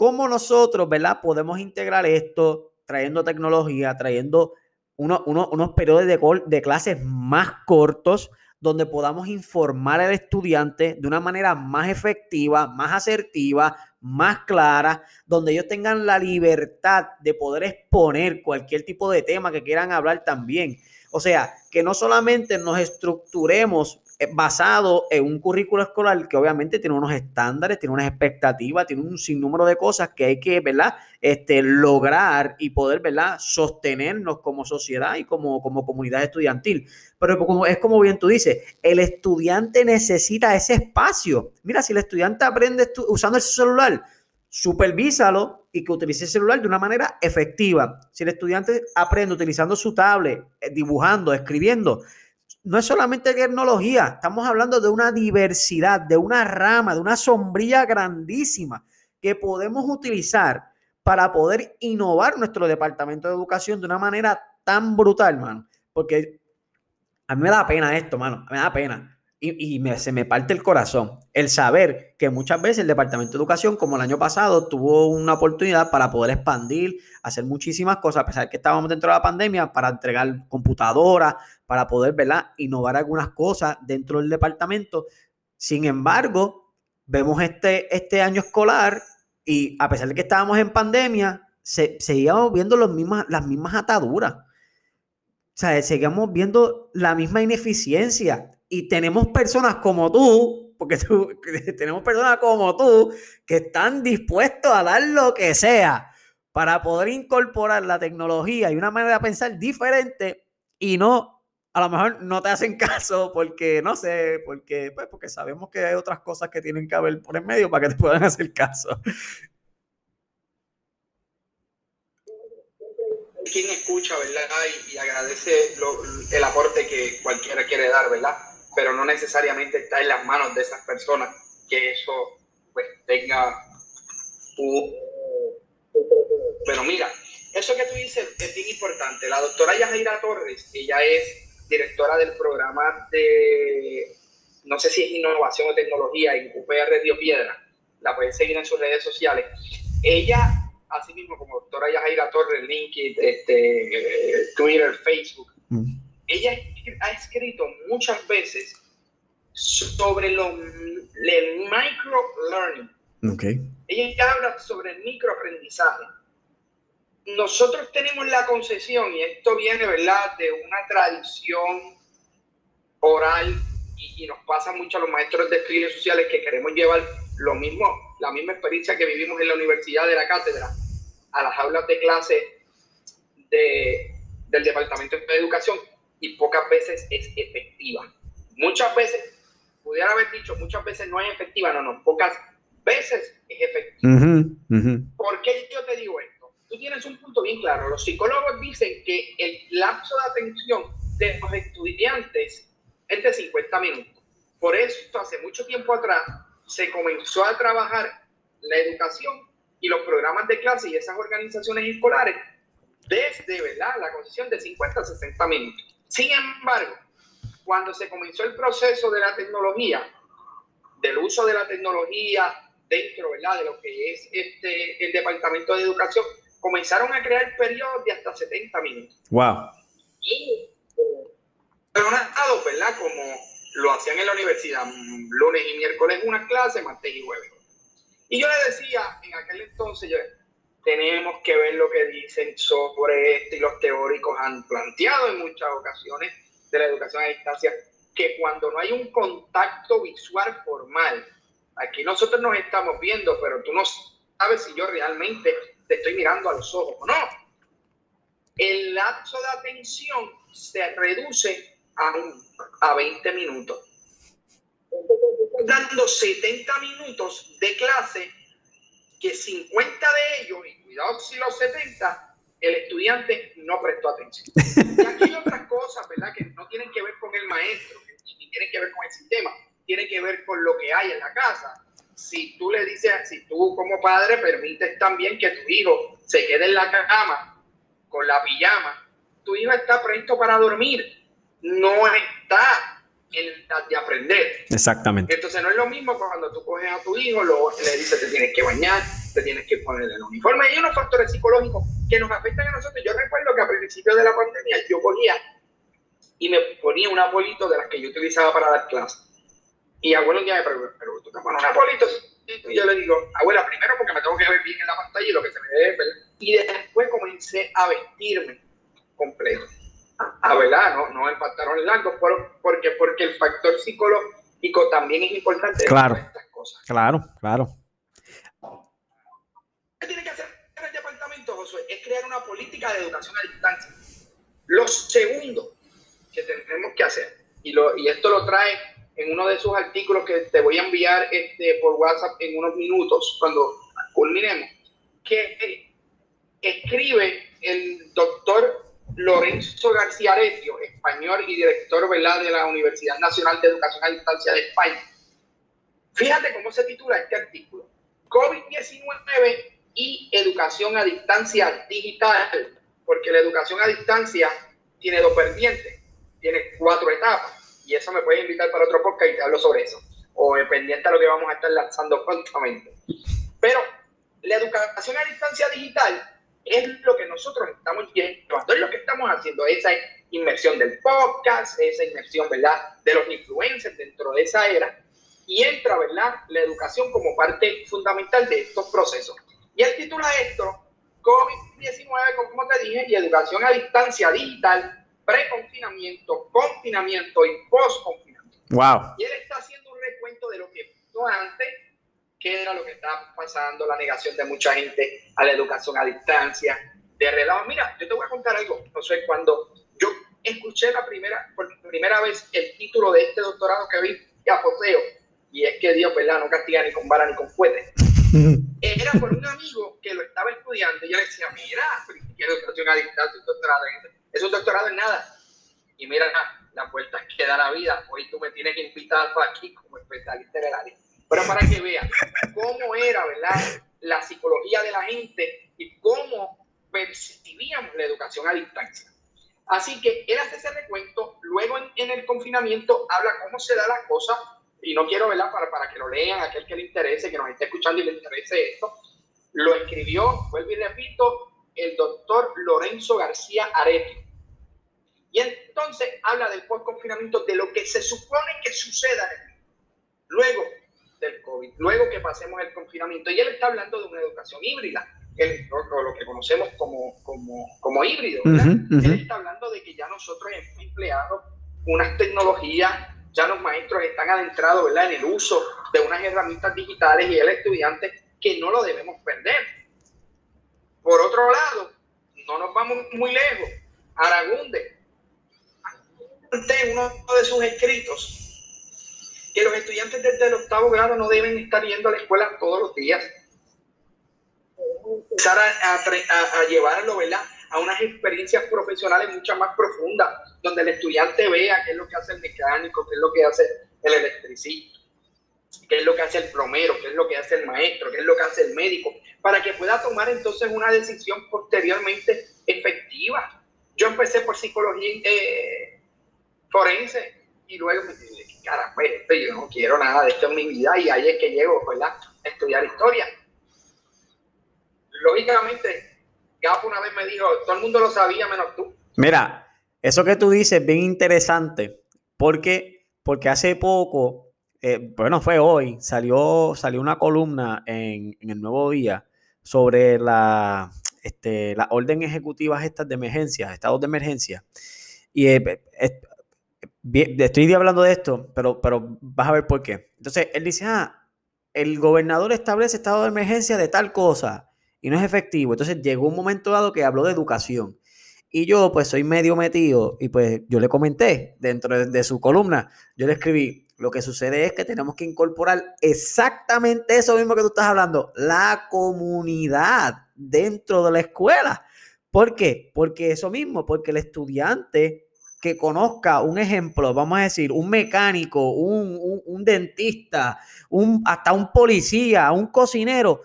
¿Cómo nosotros, verdad, podemos integrar esto trayendo tecnología, trayendo unos periodos de, de clases más cortos, donde podamos informar al estudiante de una manera más efectiva, más asertiva, más clara, donde ellos tengan la libertad de poder exponer cualquier tipo de tema que quieran hablar también. O sea, que no solamente nos estructuremos basado en un currículo escolar que obviamente tiene unos estándares, tiene unas expectativas, tiene un sinnúmero de cosas que hay que, ¿verdad? Este, lograr y poder, ¿verdad? Sostenernos como sociedad y como, como comunidad estudiantil. Pero como, es como bien tú dices, el estudiante necesita ese espacio. Mira, si el estudiante aprende usando el celular, supervísalo y que utilice el celular de una manera efectiva. Si el estudiante aprende utilizando su tablet, eh, dibujando, escribiendo, no es solamente tecnología, estamos hablando de una diversidad, de una rama, de una sombrilla grandísima que podemos utilizar para poder innovar nuestro departamento de educación de una manera tan brutal, mano. Porque a mí me da pena esto, mano, me da pena. Y, se me parte el corazón el saber que muchas veces el Departamento de Educación, como el año pasado, tuvo una oportunidad para poder expandir, hacer muchísimas cosas, a pesar de que estábamos dentro de la pandemia, para entregar computadoras, para poder, ¿verdad?, innovar algunas cosas dentro del departamento. Sin embargo, vemos este, este año escolar y a pesar de que estábamos en pandemia, se, seguíamos viendo los mismas, las mismas ataduras. O sea, seguíamos viendo la misma ineficiencia. Y tenemos personas como tú, porque tenemos personas como tú que están dispuestos a dar lo que sea para poder incorporar la tecnología y una manera de pensar diferente y no, a lo mejor no te hacen caso porque, no sé, porque, pues, porque sabemos que hay otras cosas que tienen que haber por el medio para que te puedan hacer caso. Quien escucha, ¿verdad? Y, agradece el aporte que cualquiera quiere dar, ¿verdad? Pero no necesariamente está en las manos de esas personas que eso pues tenga un pero mira, eso que tú dices es bien importante. La doctora Yajaira Torres, ella es directora del programa de, no sé si es innovación o tecnología en UPR Río Piedra, la pueden seguir en sus redes sociales. Ella, así mismo como doctora Yajaira Torres, LinkedIn, este, Twitter, Facebook, mm. Ella ha escrito muchas veces sobre lo, el micro learning. Okay. Ella habla sobre el microaprendizaje nosotros tenemos la concesión, y esto viene, ¿verdad?, de una tradición oral y, nos pasa mucho a los maestros de estudios sociales que queremos llevar lo mismo, la misma experiencia que vivimos en la universidad de la cátedra a las aulas de clase de, del Departamento de Educación y pocas veces es efectiva. Muchas veces, pudiera haber dicho, muchas veces no es efectiva, no, no, pocas veces es efectiva. ¿Por qué yo te digo esto? tú tienes un punto bien claro. Los psicólogos dicen que el lapso de atención de los estudiantes es de 50 minutos. Por eso, hace mucho tiempo atrás, se comenzó a trabajar la educación y los programas de clase y esas organizaciones escolares desde ¿verdad? la concesión de 50 a 60 minutos. Sin embargo, cuando se comenzó el proceso de la tecnología, del uso de la tecnología dentro ¿verdad? de lo que es este, el Departamento de Educación, comenzaron a crear periodos de hasta 70 minutos. Wow. Y ¿verdad? Como lo hacían en la universidad, lunes y miércoles una clase, martes y jueves. Y yo le decía en aquel entonces, tenemos que ver lo que dicen sobre esto y los teóricos han planteado en muchas ocasiones de la educación a distancia, que cuando no hay un contacto visual formal, aquí nosotros nos estamos viendo, pero tú no sabes si yo realmente te estoy mirando a los ojos o no. El lapso de atención se reduce a, a 20 minutos. Dando 70 minutos de clase, que 50 de ellos, y cuidado si los 70, el estudiante no prestó atención. Y aquí hay otras cosas, ¿verdad?, que no tienen que ver con el maestro, ni tienen que ver con el sistema, tienen que ver con lo que hay en la casa si tú le dices, si tú como padre permites también que tu hijo se quede en la cama con la pijama, tu hijo está presto para dormir, no está en de aprender. Exactamente. Entonces no es lo mismo cuando tú coges a tu hijo, lo, le dices te tienes que bañar, te tienes que poner el uniforme. Hay unos factores psicológicos que nos afectan a nosotros. Yo recuerdo que al principio de la pandemia yo cogía y me ponía un abuelito de las que yo utilizaba para dar clases y abuelo un día me pregunta, pero tú te pones un abuelito. Y yo le digo, abuela, primero porque me tengo que ver bien en la pantalla y lo que se me ve, Y después comencé a vestirme completo. A verdad, no, no en pantalones largos, porque, porque el factor psicológico también es importante. Claro. Estas cosas. Claro, claro. ¿Qué tiene que hacer el departamento, Josué? Es crear una política de educación a distancia. Lo segundo que tenemos que hacer, y, lo, y esto lo trae en uno de sus artículos que te voy a enviar este, por WhatsApp en unos minutos, cuando culminemos, que escribe el doctor Lorenzo García Aretio, español y director ¿verdad? de la Universidad Nacional de Educación a Distancia de España. Fíjate cómo se titula este artículo. COVID-19 y educación a distancia digital, porque la educación a distancia tiene dos vertientes, tiene cuatro etapas y eso me puede invitar para otro podcast y te hablo sobre eso. O pendiente a lo que vamos a estar lanzando prontamente. Pero la educación a distancia digital es lo que nosotros estamos llevando, es lo que estamos haciendo, esa inmersión del podcast, esa inmersión, ¿verdad?, de los influencers dentro de esa era, y entra, ¿verdad?, la educación como parte fundamental de estos procesos. Y él titula esto, COVID-19, como te dije, y educación a distancia digital pre-confinamiento, confinamiento y post-confinamiento. Wow. Y él está haciendo un recuento de lo que poquito antes qué era lo que estaba pasando, la negación de mucha gente a la educación a distancia, de relajo. Mira, yo te voy a contar algo, José, cuando yo escuché la primera, por primera vez el título de este doctorado que vi, y apoteo, y es que Dios, ¿verdad? No castiga ni con vara ni con fuete. Era por un amigo que lo estaba estudiando y yo le decía, mira, ¿qué educación a distancia, un doctorado? Es un doctorado en nada. Y mira, la puerta que da la vida, hoy tú me tienes que invitar para aquí como especialista en el área pero para que vean cómo era, ¿verdad? La psicología de la gente y cómo percibíamos la educación a distancia. Así que él hace ese recuento, luego en, el confinamiento habla cómo se da la cosa, y no quiero, ¿verdad? Para, para que lo lean, aquel que le interese, que nos esté escuchando y le interese esto, lo escribió, vuelvo y repito, el doctor Lorenzo García Areti. Y entonces habla del post-confinamiento, de lo que se supone que suceda. Luego, del COVID, luego que pasemos el confinamiento. Y él está hablando de una educación híbrida, el, lo, que conocemos como, como, como híbrido. Él está hablando de que ya nosotros hemos empleado unas tecnologías, ya los maestros están adentrados ¿verdad? en el uso de unas herramientas digitales y el estudiante que no lo debemos perder. Por otro lado, no nos vamos muy lejos. Aragunde, uno de sus escritos, que los estudiantes desde el octavo grado no deben estar yendo a la escuela todos los días. Empezar a, a, llevarlo, ¿verdad? A unas experiencias profesionales mucho más profundas, donde el estudiante vea qué es lo que hace el mecánico, qué es lo que hace el electricista, qué es lo que hace el plomero, qué es lo que hace el maestro, qué es lo que hace el médico, para que pueda tomar entonces una decisión posteriormente efectiva. Yo empecé por psicología eh, forense y luego me caramba, pues, yo no quiero nada de esto en mi vida y ahí es que llego, ¿verdad? A estudiar historia. Lógicamente, Gapo una vez me dijo, todo el mundo lo sabía menos tú. Mira, eso que tú dices es bien interesante porque, porque hace poco, eh, bueno, fue hoy, salió, salió una columna en, el Nuevo Día sobre la, este, las órdenes ejecutivas estas de emergencia, estados de emergencia. Y eh, estoy hablando de esto, pero, pero vas a ver por qué. Entonces, él dice, ah, el gobernador establece estado de emergencia de tal cosa y no es efectivo. Entonces, llegó un momento dado que habló de educación. Y yo, pues, soy medio metido y pues yo le comenté dentro de, su columna, yo le escribí, lo que sucede es que tenemos que incorporar exactamente eso mismo que tú estás hablando, la comunidad dentro de la escuela. ¿Por qué? Porque eso mismo, porque el estudiante que conozca un ejemplo, vamos a decir, un mecánico, un, dentista, un, hasta un policía, un cocinero.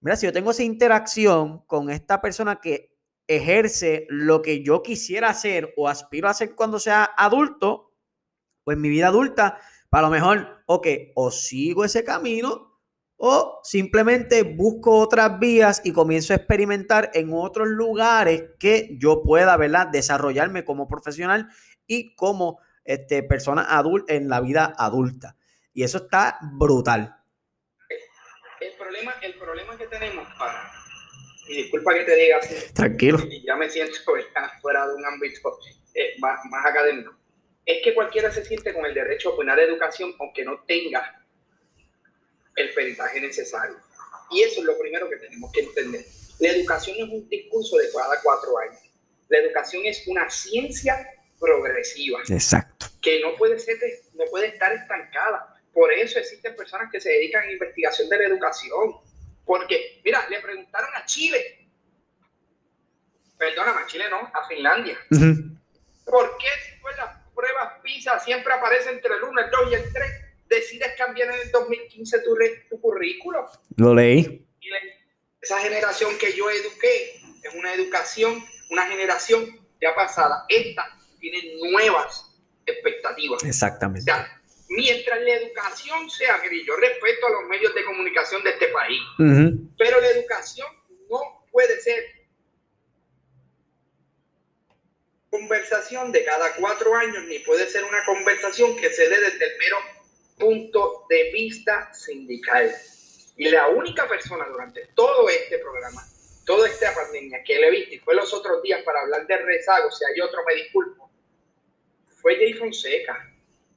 Mira, si yo tengo esa interacción con esta persona que ejerce lo que yo quisiera hacer o aspiro a hacer cuando sea adulto, pues mi vida adulta, para lo mejor, ok, o sigo ese camino o simplemente busco otras vías y comienzo a experimentar en otros lugares que yo pueda, ¿verdad? Desarrollarme como profesional y como este, persona adulta en la vida adulta. Y eso está brutal. El problema, el problema que tenemos, para, y disculpa que te diga así, tranquilo, y ya me siento fuera de un ámbito eh, más, más académico, es que cualquiera se siente con el derecho a opinar educación aunque no tenga el peritaje necesario. Y eso es lo primero que tenemos que entender. La educación es un discurso de cada cuatro años. La educación es una ciencia progresiva. Exacto. Que no puede, ser, no puede estar estancada. Por eso existen personas que se dedican a investigación de la educación. Porque, mira, le preguntaron a Chile, perdóname, a Chile no, a Finlandia, ¿por qué si las pruebas PISA siempre aparecen entre el 1, el 2 y el 3? Decides cambiar en el 2015 tu, tu currículo. Lo leí. esa generación que yo eduqué es una educación, una generación ya pasada. Esta tiene nuevas expectativas. Exactamente. mientras la educación sea gris, yo respeto a los medios de comunicación de este país, pero la educación no puede ser conversación de cada cuatro años, ni puede ser una conversación que se dé desde el mero punto de vista sindical. Y la única persona durante todo este programa, toda esta pandemia que le he visto y fue los otros días para hablar de rezago, si hay otro me disculpo, fue Jay Fonseca,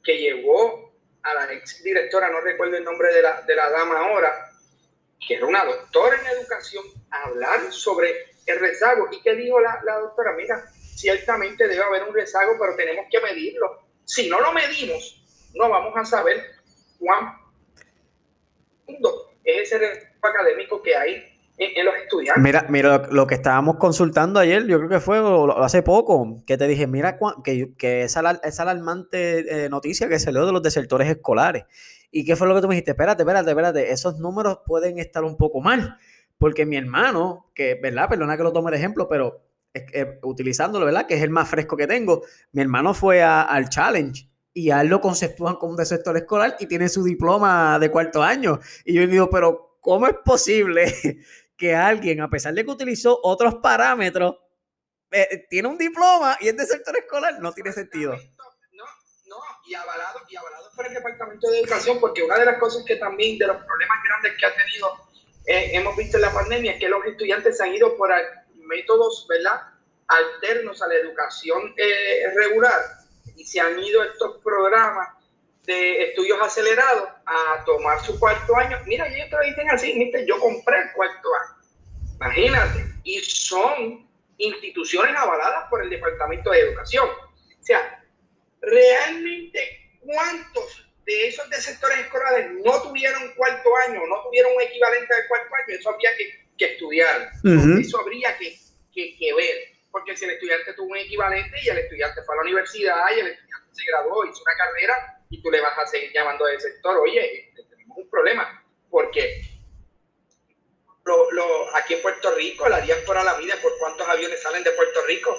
que llegó a la ex directora, no recuerdo el nombre de la, de la dama ahora, que era una doctora en educación, a hablar sobre el rezago. ¿Y qué dijo la, la doctora? Mira, ciertamente debe haber un rezago, pero tenemos que medirlo. Si no lo medimos, no vamos a saber cuán es ese académico que hay en, los estudiantes. Mira, mira lo, que estábamos consultando ayer, yo creo que fue hace poco, que te dije, mira que, que esa, esa alarmante eh, noticia que salió de los desertores escolares. ¿Y qué fue lo que tú me dijiste? Espérate, espérate, espérate, esos números pueden estar un poco mal, porque mi hermano, que, ¿verdad? Perdona que lo tome de ejemplo, pero utilizándolo, ¿verdad? Que es el más fresco que tengo. Mi hermano fue al Challenge y a él lo conceptúan como un desertor escolar y tiene su diploma de cuarto año. Y yo digo, pero ¿cómo es posible que alguien, a pesar de que utilizó otros parámetros, eh, tiene un diploma y es desertor escolar? No tiene sentido. No, no, y avalado, y avalado por el Departamento de Educación, porque una de las cosas que también, de los problemas grandes que ha tenido, eh, hemos visto en la pandemia, es que los estudiantes se han ido por métodos, ¿verdad? Alternos a la educación eh, regular y se han ido estos programas de estudios acelerados a tomar su cuarto año. Mira, ellos te lo dicen así, yo compré el cuarto año. Imagínate. Y son instituciones avaladas por el Departamento de Educación. O sea, realmente, ¿cuántos de esos de sectores escolares no tuvieron cuarto año, no tuvieron un equivalente al cuarto año? Eso había que que estudiar. Eso habría que, que, ver. Porque si el estudiante tuvo un equivalente y el estudiante fue a la universidad y el estudiante se graduó, hizo una carrera y tú le vas a seguir llamando al sector, oye, este, tenemos un problema. Porque lo, lo, aquí en Puerto Rico, la diáspora la vida por cuántos aviones salen de Puerto Rico.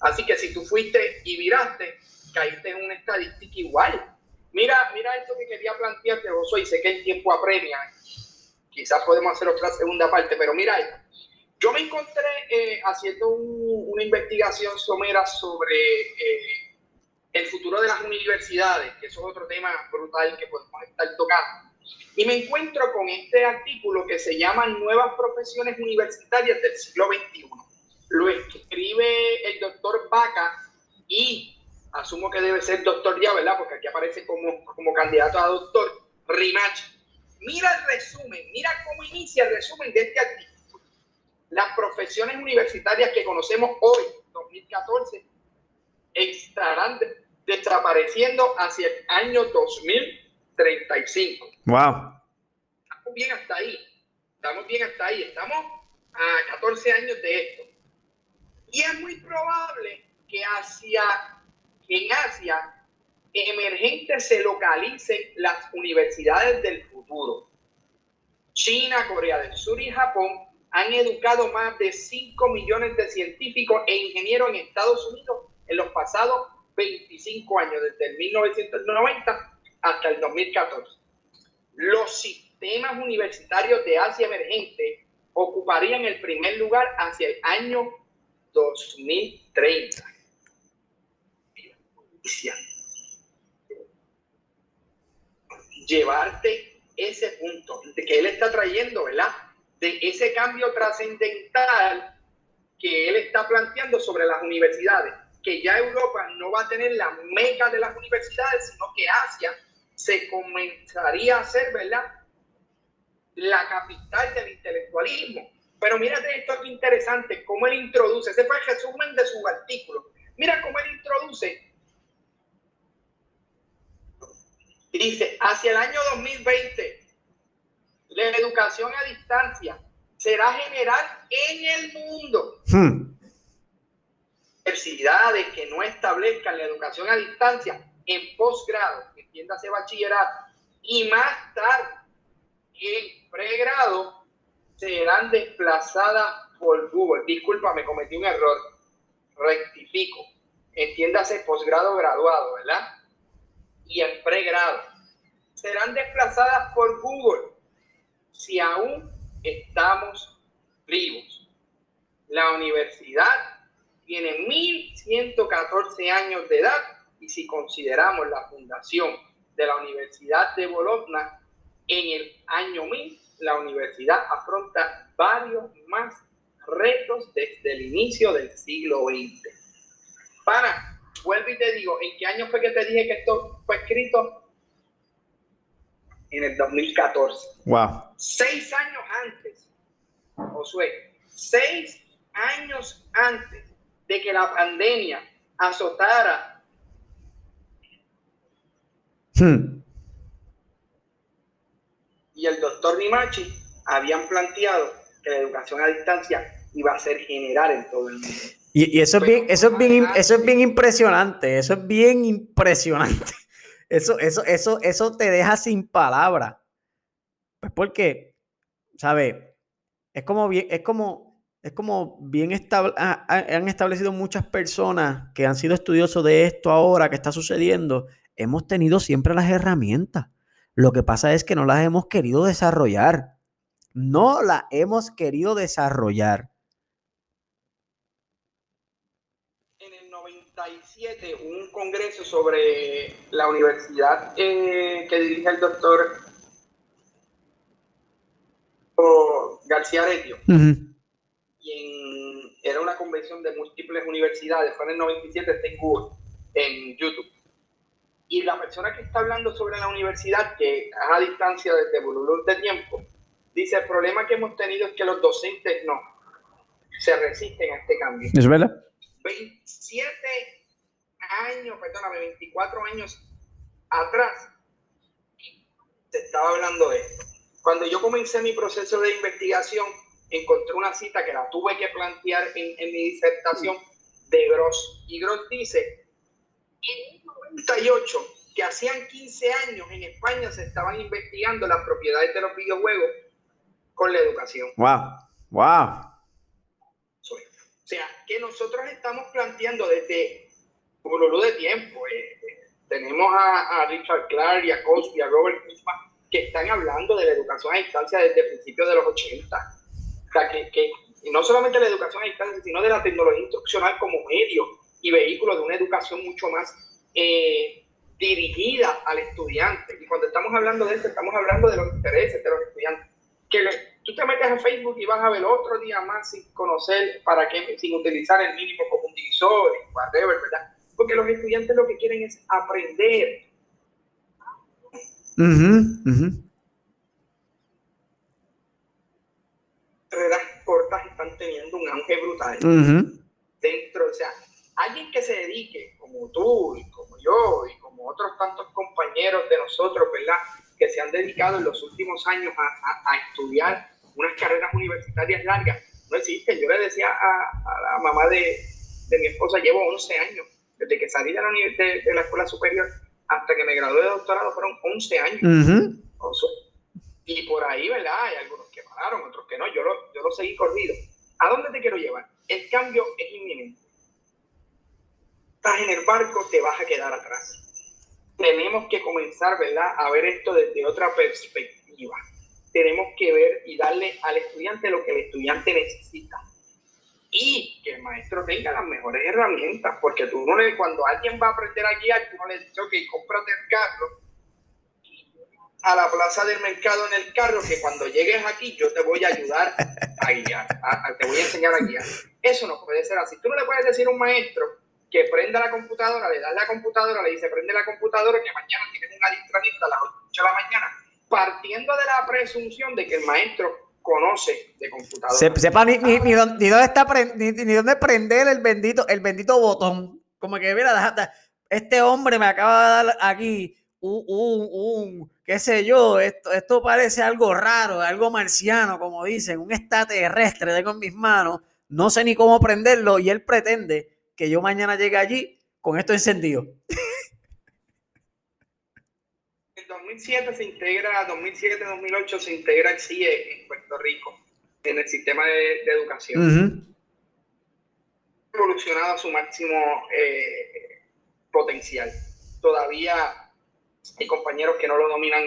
Así que si tú fuiste y viraste, caíste en una estadística igual. Mira, mira esto que quería plantearte, soy y sé que el tiempo apremia quizás podemos hacer otra segunda parte, pero mira, yo me encontré eh, haciendo una investigación somera sobre eh, el futuro de las universidades, que eso es otro tema brutal que podemos estar tocando. Y me encuentro con este artículo que se llama Nuevas profesiones universitarias del siglo XXI. Lo escribe el doctor Baca y asumo que debe ser doctor ya, ¿verdad? Porque aquí aparece como, como candidato a doctor Rimach Mira el resumen, mira cómo inicia el resumen de este artículo. Las profesiones universitarias que conocemos hoy, 2014, estarán desapareciendo hacia el año 2035. Wow. Estamos bien hasta ahí. Estamos bien hasta ahí. Estamos a 14 años de esto. Y es muy probable que hacia en Asia emergentes se localicen las universidades del futuro. China, Corea del Sur y Japón han educado más de 5 millones de científicos e ingenieros en Estados Unidos en los pasados 25 años, desde el 1990 hasta el 2014. Los sistemas universitarios de Asia emergente ocuparían el primer lugar hacia el año 2030 llevarte ese punto que él está trayendo, ¿verdad? De ese cambio trascendental que él está planteando sobre las universidades, que ya Europa no va a tener la meca de las universidades, sino que Asia se comenzaría a ser, ¿verdad? La capital del intelectualismo. Pero mírate esto que interesante, cómo él introduce, ese fue el resumen de su artículo. Mira cómo él introduce dice, hacia el año 2020, la educación a distancia será general en el mundo. Hmm. Universidades que no establezcan la educación a distancia en posgrado, entiéndase bachillerato, y más tarde en pregrado, serán desplazadas por Google. Discúlpame, cometí un error. Rectifico. Entiéndase posgrado graduado, ¿verdad? y en pregrado serán desplazadas por Google si aún estamos vivos. La universidad tiene 1114 años de edad y si consideramos la fundación de la Universidad de Bologna en el año 1000, la universidad afronta varios más retos desde el inicio del siglo XX. Para vuelvo y te digo, ¿en qué año fue que te dije que esto fue escrito? en el 2014. Wow. Seis años antes, Josué, seis años antes de que la pandemia azotara. Hmm. Y el doctor Nimachi habían planteado que la educación a distancia iba a ser general en todo el mundo. Y, eso, es bien, eso, es bien, eso es bien impresionante, eso es bien impresionante. Eso, eso, eso, eso te deja sin palabras. Pues porque, ¿sabes? Es como bien, es como, es como bien estable, han establecido muchas personas que han sido estudiosos de esto ahora que está sucediendo. Hemos tenido siempre las herramientas. Lo que pasa es que no las hemos querido desarrollar. No las hemos querido desarrollar. En el 97, un congreso sobre la universidad eh, que dirige el doctor García Aretio. Y era una convención de múltiples universidades. Fue en el 97, está en Google, en YouTube. Y la persona que está hablando sobre la universidad, que es a distancia desde Bululú de tiempo, dice, el problema que hemos tenido es que los docentes no se resisten a este cambio. ¿Es verdad? 27 años, perdóname, 24 años atrás, se estaba hablando de esto. Cuando yo comencé mi proceso de investigación, encontré una cita que la tuve que plantear en, en mi disertación de Gross. Y Gross dice, en 98, que hacían 15 años en España se estaban investigando las propiedades de los videojuegos con la educación. Wow, wow. O sea, que nosotros estamos planteando desde un de tiempo. Eh, eh, tenemos a, Richard Clark y a Cosby, a Robert Kutzman, que están hablando de la educación a distancia desde principios de los 80. O sea, que, que no solamente la educación a distancia, sino de la tecnología instruccional como medio y vehículo de una educación mucho más eh, dirigida al estudiante. Y cuando estamos hablando de esto, estamos hablando de los intereses de los estudiantes. Que tú te metes en Facebook y vas a ver otro día más sin conocer para qué, sin utilizar el mínimo común divisor, whatever, ¿verdad? Porque los estudiantes lo que quieren es aprender. Redes cortas están teniendo un auge brutal. Dentro, o sea, alguien que se dedique, como tú y como yo y como otros tantos compañeros de nosotros, ¿verdad? Que se han dedicado en los últimos años a, estudiar unas carreras universitarias largas, no existe. Yo le decía a, la mamá de, mi esposa, llevo 11 años, desde que salí de la, de, la escuela superior hasta que me gradué de doctorado, fueron 11 años. y por ahí, ¿verdad? Hay algunos que pararon, otros que no, yo lo, yo lo seguí corrido. ¿A dónde te quiero llevar? El cambio es inminente estás en el barco, te vas a quedar atrás. Tenemos que comenzar, ¿verdad?, a ver esto desde otra perspectiva. Tenemos que ver y darle al estudiante lo que el estudiante necesita. Y que el maestro tenga las mejores herramientas, porque tú no le, cuando alguien va a aprender a guiar, tú no le dices, ok, cómprate el carro, a la plaza del mercado en el carro que cuando llegues aquí yo te voy a ayudar a guiar, te voy a enseñar a guiar. Eso no puede ser así. Tú no le puedes decir a un maestro, que prenda la computadora, le da la computadora, le dice prende la computadora, que mañana tienen un adiestramiento a las 8 de la mañana, partiendo de la presunción de que el maestro conoce de computadora. sepa ni, ni, ni, dónde está ni, dónde prender el bendito, el bendito botón. Como que, mira, este hombre me acaba de dar aquí un, un, un, qué sé yo, esto, esto parece algo raro, algo marciano, como dicen, un extraterrestre, tengo en mis manos, no sé ni cómo prenderlo y él pretende que yo mañana llegue allí con esto encendido. En 2007 se integra, 2007-2008 se integra el CIE en Puerto Rico, en el sistema de, educación. Evolucionado a su máximo eh, potencial. Todavía hay compañeros que no lo dominan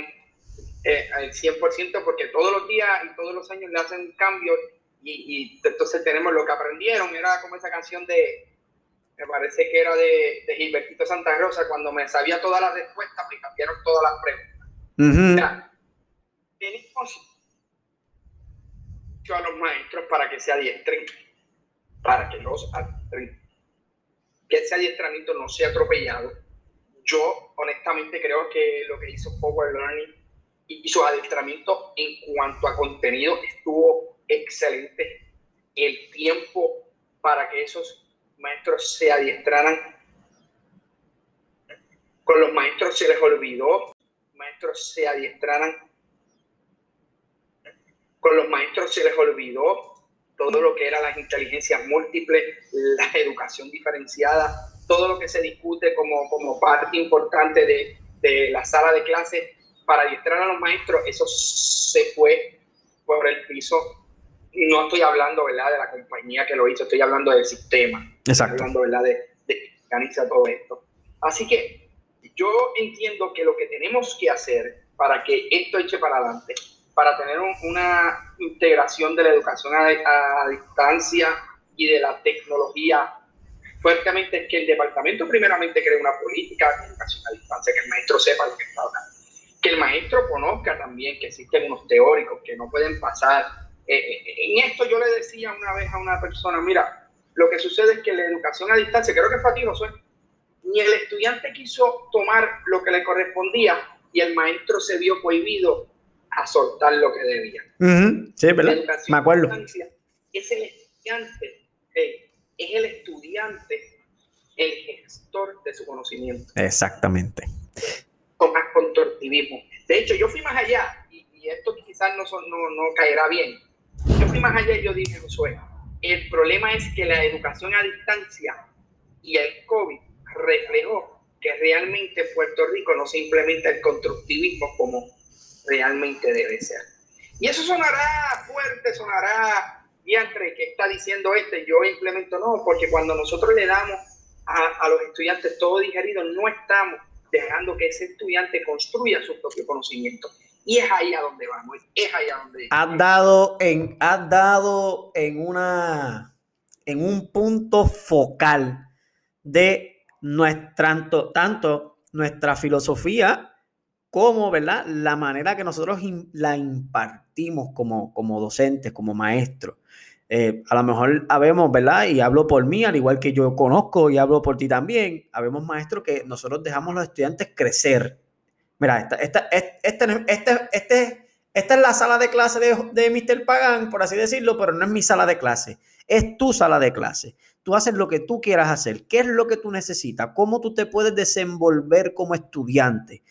eh, al 100% porque todos los días y todos los años le hacen cambios y, y entonces tenemos lo que aprendieron, era como esa canción de me parece que era de, de Gilbertito Santa Rosa, cuando me sabía todas las respuestas, me cambiaron todas las preguntas. Tenemos a los maestros para que se adiestren, para que los adiestren, que ese adiestramiento no sea atropellado. Yo honestamente creo que lo que hizo Power Learning y su adiestramiento en cuanto a contenido estuvo excelente. El tiempo para que esos maestros se adiestraran, con los maestros se les olvidó, maestros se adiestraran, con los maestros se les olvidó todo lo que eran las inteligencias múltiples, la educación diferenciada, todo lo que se discute como, como parte importante de, de la sala de clase para adiestrar a los maestros, eso se fue por el piso. No estoy hablando, ¿verdad?, de la compañía que lo hizo, estoy hablando del sistema. Exacto. Estoy hablando, ¿verdad?, de, de que organiza todo esto. Así que yo entiendo que lo que tenemos que hacer para que esto eche para adelante, para tener un, una integración de la educación a, a, distancia y de la tecnología fuertemente es que el departamento primeramente cree una política de educación a distancia, que el maestro sepa lo que está hablando que el maestro conozca también que existen unos teóricos que no pueden pasar. Eh, eh, en esto yo le decía una vez a una persona, mira, lo que sucede es que la educación a distancia, creo que fue a ti, Josué, ni el estudiante quiso tomar lo que le correspondía y el maestro se vio cohibido a soltar lo que debía. Uh -huh. Sí, ¿verdad? Me acuerdo. Es el estudiante, hey, es el estudiante el gestor de su conocimiento. Exactamente más constructivismo. De hecho, yo fui más allá, y, y esto quizás no, no, no, caerá bien. Yo fui más allá y yo dije, Josué, el problema es que la educación a distancia y el COVID reflejó que realmente Puerto Rico no se implementa el constructivismo como realmente debe ser. Y eso sonará fuerte, sonará diantre que está diciendo este, yo implemento no, porque cuando nosotros le damos a, a los estudiantes todo digerido, no estamos dejando que ese estudiante construya su propio conocimiento. Y es ahí a donde vamos, es ahí a donde... Has dado en, has dado en, una, en un punto focal de nuestra, tanto, tanto nuestra filosofía como, ¿verdad? La manera que nosotros la impartimos como, como docentes, como maestros. Eh, a lo mejor habemos, ¿verdad? Y hablo por mí, al igual que yo conozco y hablo por ti también, habemos maestros que nosotros dejamos a los estudiantes crecer. Mira, esta, esta, este, este, este, esta es la sala de clase de, de Mr. Pagan, por así decirlo, pero no es mi sala de clase, es tu sala de clase. Tú haces lo que tú quieras hacer, qué es lo que tú necesitas, cómo tú te puedes desenvolver como estudiante.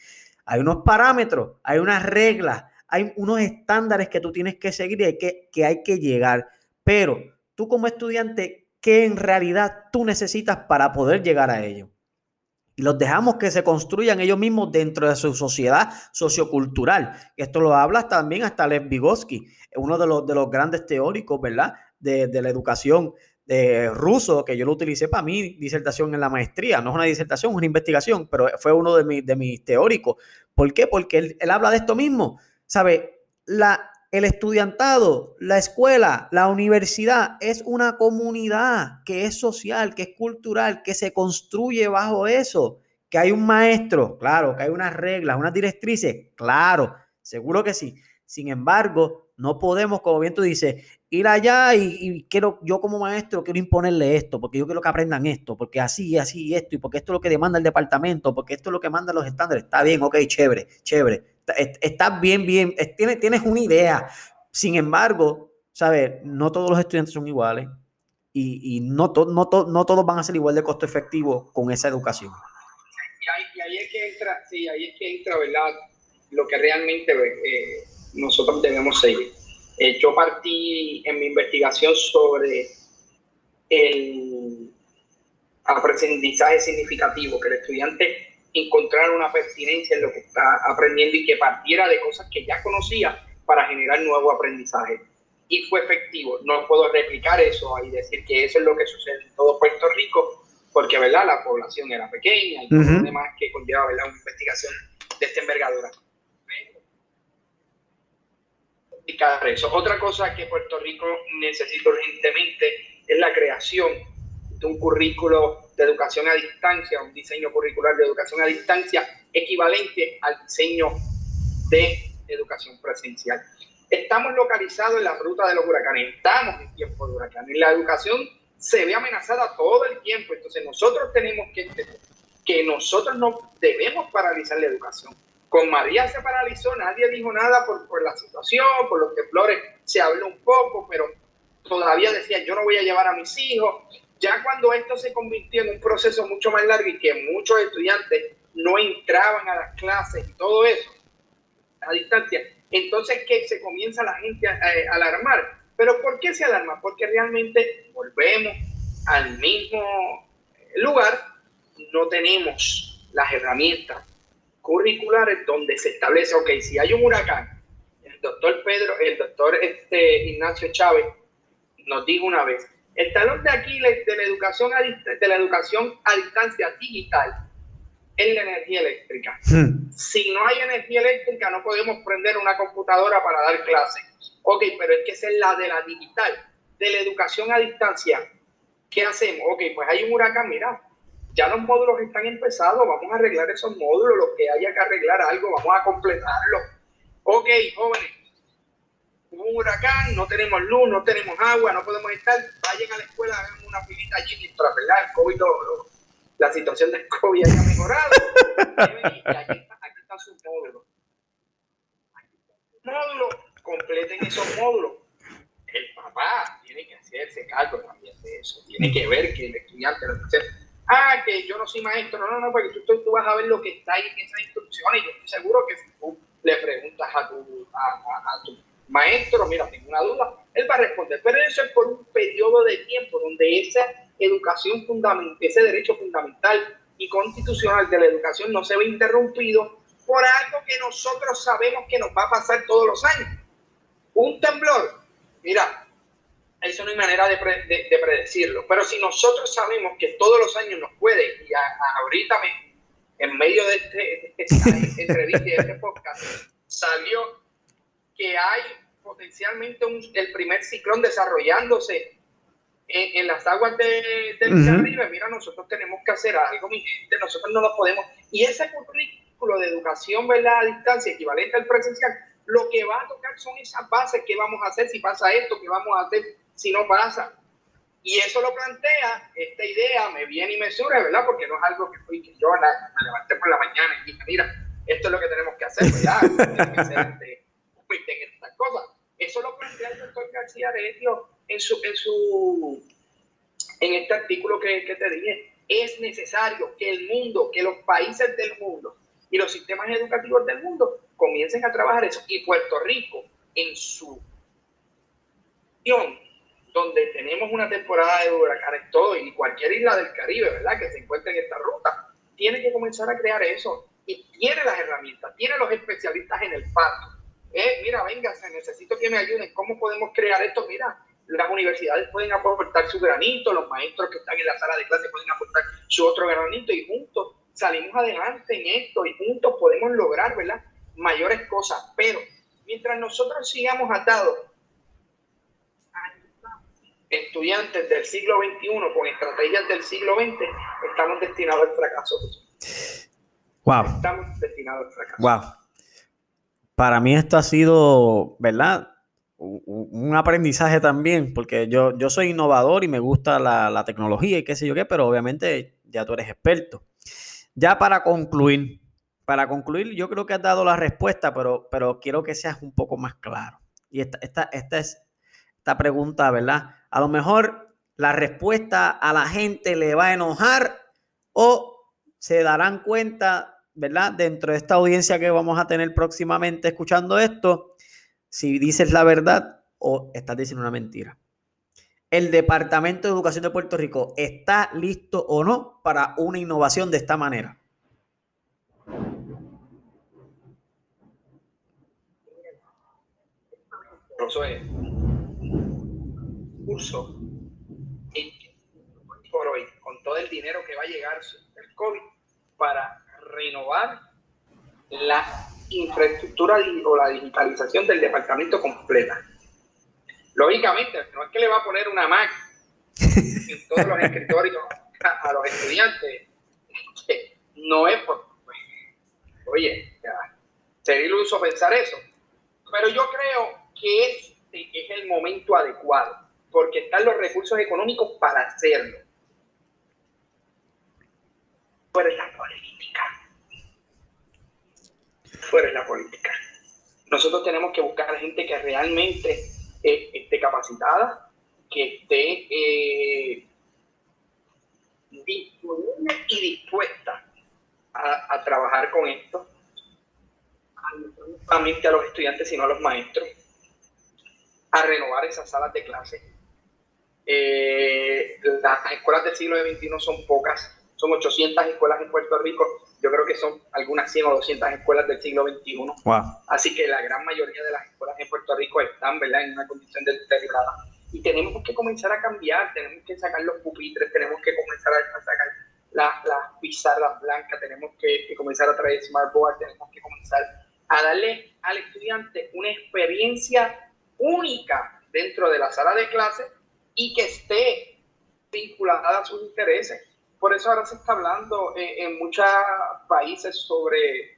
Hay unos parámetros, hay unas reglas, hay unos estándares que tú tienes que seguir y que, que hay que llegar. Pero tú como estudiante, ¿qué en realidad tú necesitas para poder llegar a ello? Y los dejamos que se construyan ellos mismos dentro de su sociedad sociocultural. Esto lo habla también hasta Lev Vygotsky, uno de los, de los grandes teóricos, ¿verdad? De, de la educación ruso, que yo lo utilicé para mi disertación en la maestría. No es una disertación, es una investigación, pero fue uno de, de mis teóricos. ¿Por qué? Porque él, él habla de esto mismo. ¿Sabe? La, el estudiantado, la escuela, la universidad es una comunidad que es social, que es cultural, que se construye bajo eso. Que hay un maestro, claro, que hay unas reglas, unas directrices, claro, seguro que sí. Sin embargo, no podemos, como bien tú dices, ir allá y, y, quiero, yo como maestro quiero imponerle esto, porque yo quiero que aprendan esto, porque así, así, esto, y porque esto es lo que demanda el departamento, porque esto es lo que mandan los estándares. Está bien, ok, chévere, chévere. Estás bien, bien, tienes, tienes una idea. Sin embargo, ¿sabes? No todos los estudiantes son iguales y, y no, to, no, to, no todos van a ser igual de costo efectivo con esa educación. Y ahí, y ahí es que entra, sí, ahí es que entra, ¿verdad? Lo que realmente eh, nosotros debemos seguir. Eh, yo partí en mi investigación sobre el aprendizaje significativo, que el estudiante encontrara una pertinencia en lo que está aprendiendo y que partiera de cosas que ya conocía para generar nuevo aprendizaje. Y fue efectivo. No puedo replicar eso y decir que eso es lo que sucede en todo Puerto Rico, porque ¿verdad? la población era pequeña y uh -huh. demás que conlleva ¿verdad? una investigación de esta envergadura eso. Otra cosa que Puerto Rico necesita urgentemente es la creación de un currículo de educación a distancia, un diseño curricular de educación a distancia equivalente al diseño de educación presencial. Estamos localizados en la ruta de los huracanes, estamos en tiempo de huracanes. La educación se ve amenazada todo el tiempo, entonces nosotros tenemos que entender que nosotros no debemos paralizar la educación, Con María se paralizó, nadie dijo nada por, por la situación, por los temblores se habló un poco, pero todavía decía, yo no voy a llevar a mis hijos. Ya cuando esto se convirtió en un proceso mucho más largo y que muchos estudiantes no entraban a las clases y todo eso a distancia, entonces que se comienza la gente a, a alarmar. Pero ¿por qué se alarma? Porque realmente volvemos al mismo lugar, no tenemos las herramientas curriculares donde se establece, ok, si hay un huracán, el doctor Pedro, el doctor este, Ignacio Chávez nos dijo una vez, el talón de Aquiles de la educación a, de la educación a distancia digital es la energía eléctrica. Hmm. Si no hay energía eléctrica, no podemos prender una computadora para dar clases. Ok, pero es que esa es la de la digital, de la educación a distancia. ¿Qué hacemos? Ok, pues hay un huracán, mira, ya los módulos están empezados, vamos a arreglar esos módulos, lo que haya que arreglar algo, vamos a completarlo. Ok, jóvenes, hubo un huracán, no tenemos luz, no tenemos agua, no podemos estar, vayan a la escuela, hagan una filita allí mientras ¿verdad? el COVID, la situación del COVID haya mejorado. aquí, está, aquí están sus módulos. Completen esos módulos. El papá tiene que hacerse cargo también de eso, tiene que ver que el estudiante lo hace. Ah, que yo no soy maestro, no, no, no, porque tú, tú, vas a ver lo que está ahí en esas instrucciones. Yo estoy seguro que si tú le preguntas a tu, a, a tu maestro, mira, tengo una duda, él va a responder, pero eso es por un periodo de tiempo donde esa educación fundamental, ese derecho fundamental y constitucional de la educación no se ve interrumpido por algo que nosotros sabemos que nos va a pasar todos los años. Un temblor, mira, eso no hay manera de, predecirlo, pero si nosotros sabemos que todos los años nos puede, y ahorita me, en medio de, este, esta entrevista y de este podcast, salió que hay potencialmente el primer ciclón desarrollándose en, las aguas de, del Caribe, mira, nosotros tenemos que hacer algo, mi gente, nosotros no lo podemos. Y ese currículo de educación, ¿verdad? A distancia, equivalente al presencial, lo que va a tocar son esas bases, qué vamos a hacer si pasa esto, qué vamos a hacer si no pasa. Y eso lo plantea, esta idea me viene y me surge, ¿verdad? Porque no es algo que, fui, que yo me levanté por la mañana y dije, mira, esto es lo que tenemos que hacer, ¿verdad? en estas cosas. Eso lo plantea el doctor García de Etio en, su, en, su, en este artículo que, que te dije. Es necesario que el mundo, que los países del mundo y los sistemas educativos del mundo comiencen a trabajar eso. Y Puerto Rico, en su donde tenemos una temporada de huracanes todo y cualquier isla del Caribe, ¿verdad? Que se encuentre en esta ruta, tiene que comenzar a crear eso. Y tiene las herramientas, tiene los especialistas en el paso eh, mira, venga, necesito que me ayuden, ¿cómo podemos crear esto? Mira, las universidades pueden aportar su granito, los maestros que están en la sala de clase pueden aportar su otro granito y juntos salimos adelante en esto y juntos podemos lograr, ¿verdad? Mayores cosas, pero mientras nosotros sigamos atados estudiantes del siglo XXI con estrategias del siglo XX, estamos destinados al fracaso. Wow. Estamos destinados al fracaso. Wow para mí esto ha sido, ¿verdad? Un aprendizaje también, porque yo, yo soy innovador y me gusta la, tecnología y qué sé yo qué, pero obviamente ya tú eres experto. Ya para concluir, para concluir, yo creo que has dado la respuesta, pero, pero quiero que seas un poco más claro. Y esta, esta, esta es esta pregunta, ¿verdad? A lo mejor la respuesta a la gente le va a enojar o se darán cuenta ¿verdad? Dentro de esta audiencia que vamos a tener próximamente escuchando esto, si dices la verdad o estás diciendo una mentira. ¿El Departamento de Educación de Puerto Rico está listo o no para una innovación de esta manera? Es curso por hoy, con todo el dinero que va a llegar del COVID para renovar la infraestructura o la digitalización del departamento completa. Lógicamente, no es que le va a poner una Mac en todos los escritorios a, los estudiantes. No es por... Oye, sería iluso pensar eso. Pero yo creo que este es el momento adecuado, porque están los recursos económicos para hacerlo. Pero la política fuera es la política. Nosotros tenemos que buscar a gente que realmente eh, esté capacitada, que esté eh, disponible y dispuesta a, trabajar con esto, no solamente a los estudiantes, sino a los maestros, a renovar esas salas de clase. Eh, las escuelas del siglo XXI son pocas, son 800 escuelas en Puerto Rico, yo creo que son algunas 100 o 200 escuelas del siglo XXI. Así que la gran mayoría de las escuelas en Puerto Rico están ¿verdad? en una condición deteriorada. Y tenemos que comenzar a cambiar, tenemos que sacar los pupitres, tenemos que comenzar a sacar las, las pizarras blancas, tenemos que, comenzar a traer smartboard, tenemos que comenzar a darle al estudiante una experiencia única dentro de la sala de clase y que esté vinculada a sus intereses. Por eso ahora se está hablando en, muchos países sobre,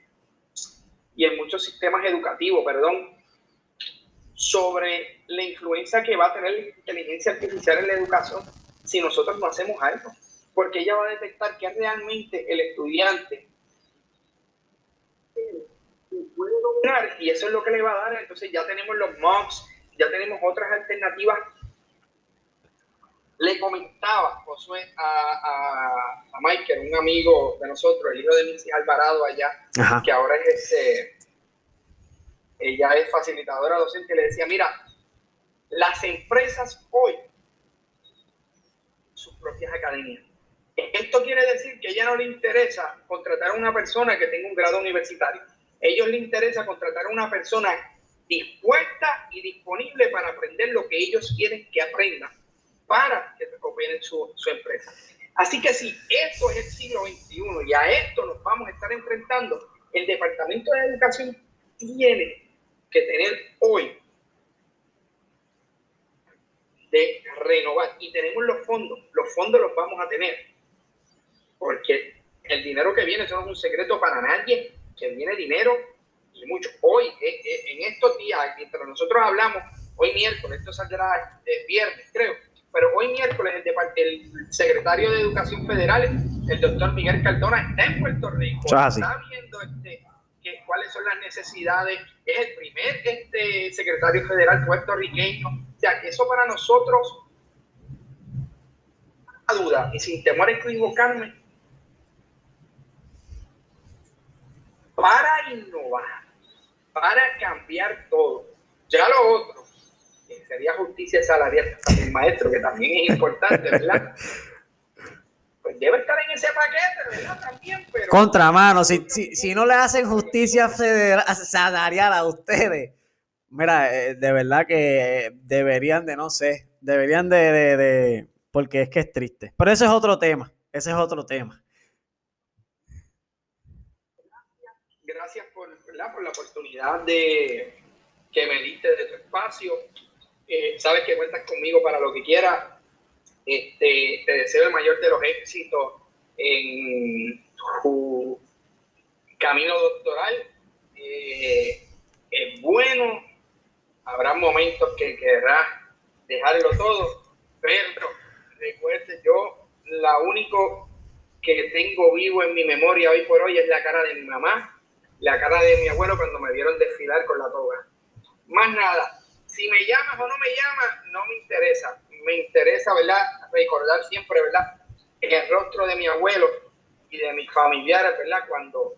y en muchos sistemas educativos, perdón, sobre la influencia que va a tener la inteligencia artificial en la educación si nosotros no hacemos algo porque ella va a detectar que realmente el estudiante puede dominar y eso es lo que le va a dar. Entonces ya tenemos los mocks, ya tenemos otras alternativas. Le comentaba Josué a, a, Michael, un amigo de nosotros, el hijo de Missy Alvarado allá, que ahora es este, ella es facilitadora docente, le decía, mira, las empresas hoy, sus propias academias, esto quiere decir que a ella no le interesa contratar a una persona que tenga un grado universitario. A ellos les interesa contratar a una persona dispuesta y disponible para aprender lo que ellos quieren que aprendan para que recuperen su, su empresa. Así que si esto es el siglo XXI y a esto nos vamos a estar enfrentando, el Departamento de Educación tiene que tener hoy de renovar y tenemos los fondos, los fondos los vamos a tener porque el dinero que viene, eso no es un secreto para nadie, que viene dinero y mucho. Hoy, eh, eh, en estos días, mientras nosotros hablamos, hoy miércoles, esto saldrá el viernes, creo, pero hoy miércoles el, secretario de Educación Federal, el doctor Miguel Cardona, está en Puerto Rico, está viendo este, cuáles son las necesidades, es el primer este, secretario federal puertorriqueño, o sea, que eso para nosotros, a duda, y sin temor a equivocarme, para innovar, para cambiar todo. Ya lo otro, sería justicia salarial el maestro, que también es importante, ¿verdad? Pues debe estar en ese paquete, ¿verdad? También, pero... Contramano, si, si, si no le hacen justicia salarial a ustedes, mira, eh, de verdad que deberían de, no sé, deberían de, de, de, porque es que es triste. Pero ese es otro tema, ese es otro tema. por la oportunidad de que me diste de tu espacio. Eh, sabes que cuentas conmigo para lo que quieras. Este, te deseo el mayor de los éxitos en tu camino doctoral. Eh, es bueno, habrá momentos que querrás dejarlo todo, pero recuerde, yo la único que tengo vivo en mi memoria hoy por hoy es la cara de mi mamá la cara de mi abuelo cuando me vieron desfilar con la toga. Más nada, si me llamas o no me llamas, no me interesa. Me interesa, ¿verdad? Recordar siempre, ¿verdad? El rostro de mi abuelo y de mis familiares, ¿verdad? Cuando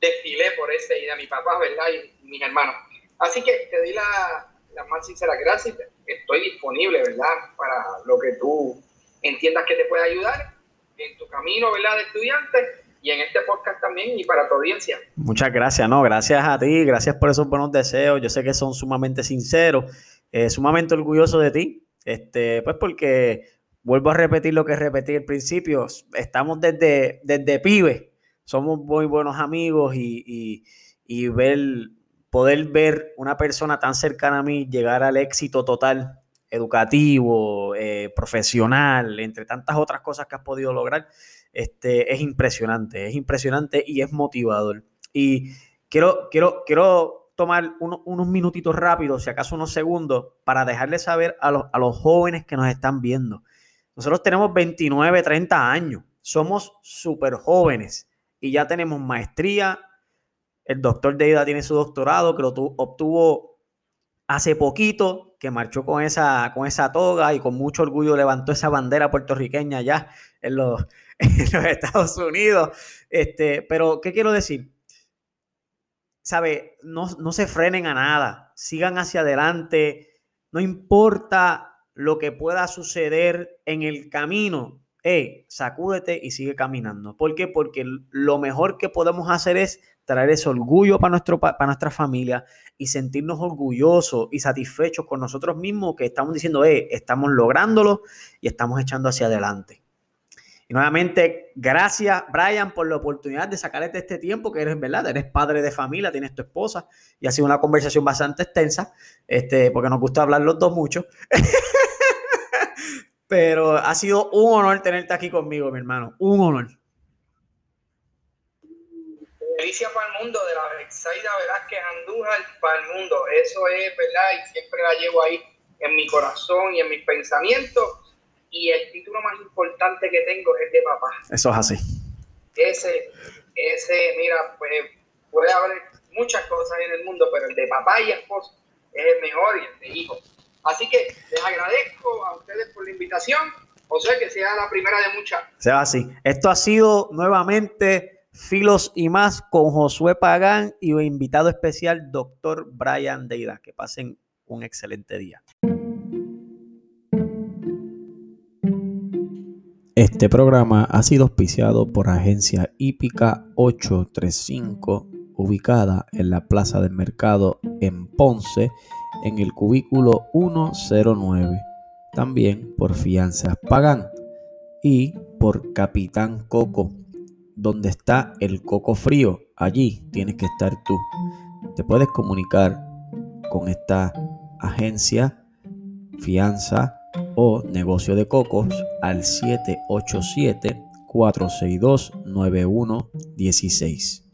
desfilé por ese y de mi papá, ¿verdad? Y mis hermanos. Así que te doy la, la más sincera gracias. Estoy disponible, ¿verdad? Para lo que tú entiendas que te puede ayudar en tu camino, ¿verdad? De estudiante y en este podcast también y para tu audiencia. Muchas gracias, no, gracias a ti, gracias por esos buenos deseos. Yo sé que son sumamente sinceros, eh, sumamente orgulloso de ti, este, pues porque vuelvo a repetir lo que repetí al principio, estamos desde, desde pibe, somos muy buenos amigos y, y, ver, poder ver una persona tan cercana a mí llegar al éxito total educativo, eh, profesional, entre tantas otras cosas que has podido lograr, este, es impresionante, es impresionante y es motivador. Y quiero, quiero, quiero tomar unos minutitos rápidos, si acaso unos segundos, para dejarles saber a los, a los jóvenes que nos están viendo. Nosotros tenemos 29, 30 años, somos súper jóvenes y ya tenemos maestría, El doctor Deida tiene su doctorado, que lo obtuvo hace poquito, que marchó con esa, con esa toga y con mucho orgullo levantó esa bandera puertorriqueña ya en los, Estados Unidos. Este, pero, ¿qué quiero decir? ¿Sabe? No, no se frenen a nada, sigan hacia adelante, no importa lo que pueda suceder en el camino, hey, sacúdete y sigue caminando. ¿Por qué? Porque lo mejor que podemos hacer es traer ese orgullo para, nuestro, para nuestra familia y sentirnos orgullosos y satisfechos con nosotros mismos que estamos diciendo, hey, estamos lográndolo y estamos echando hacia adelante. Y nuevamente, gracias, Brian, por la oportunidad de sacarte este tiempo, que eres, ¿verdad? Eres padre de familia, tienes tu esposa, y ha sido una conversación bastante extensa, este, porque nos gusta hablar los dos mucho. Pero ha sido un honor tenerte aquí conmigo, mi hermano. Un honor. Delicia para el mundo de la Bexaida Velázquez Andújar para el mundo. Eso es verdad y siempre la llevo ahí en mi corazón y en mis pensamientos y el título más importante que tengo es de papá. Eso es así. Ese, ese, mira, pues puede haber muchas cosas en el mundo, pero el de papá y esposo es el mejor y el de hijo. Así que les agradezco a ustedes por la invitación. O sea, que sea la primera de muchas. Sea así. Esto ha sido nuevamente Filos y más con Josué Pagán y un invitado especial, doctor Brian Deida. Que pasen un excelente día. Este programa ha sido auspiciado por Agencia Hípica 835, ubicada en la Plaza del Mercado en Ponce, en el cubículo 109. También por Fianzas Pagan y por Capitán Coco, donde está el coco frío. Allí tienes que estar tú. Te puedes comunicar con esta agencia, fianza o negocio de cocos al 787 462 9116.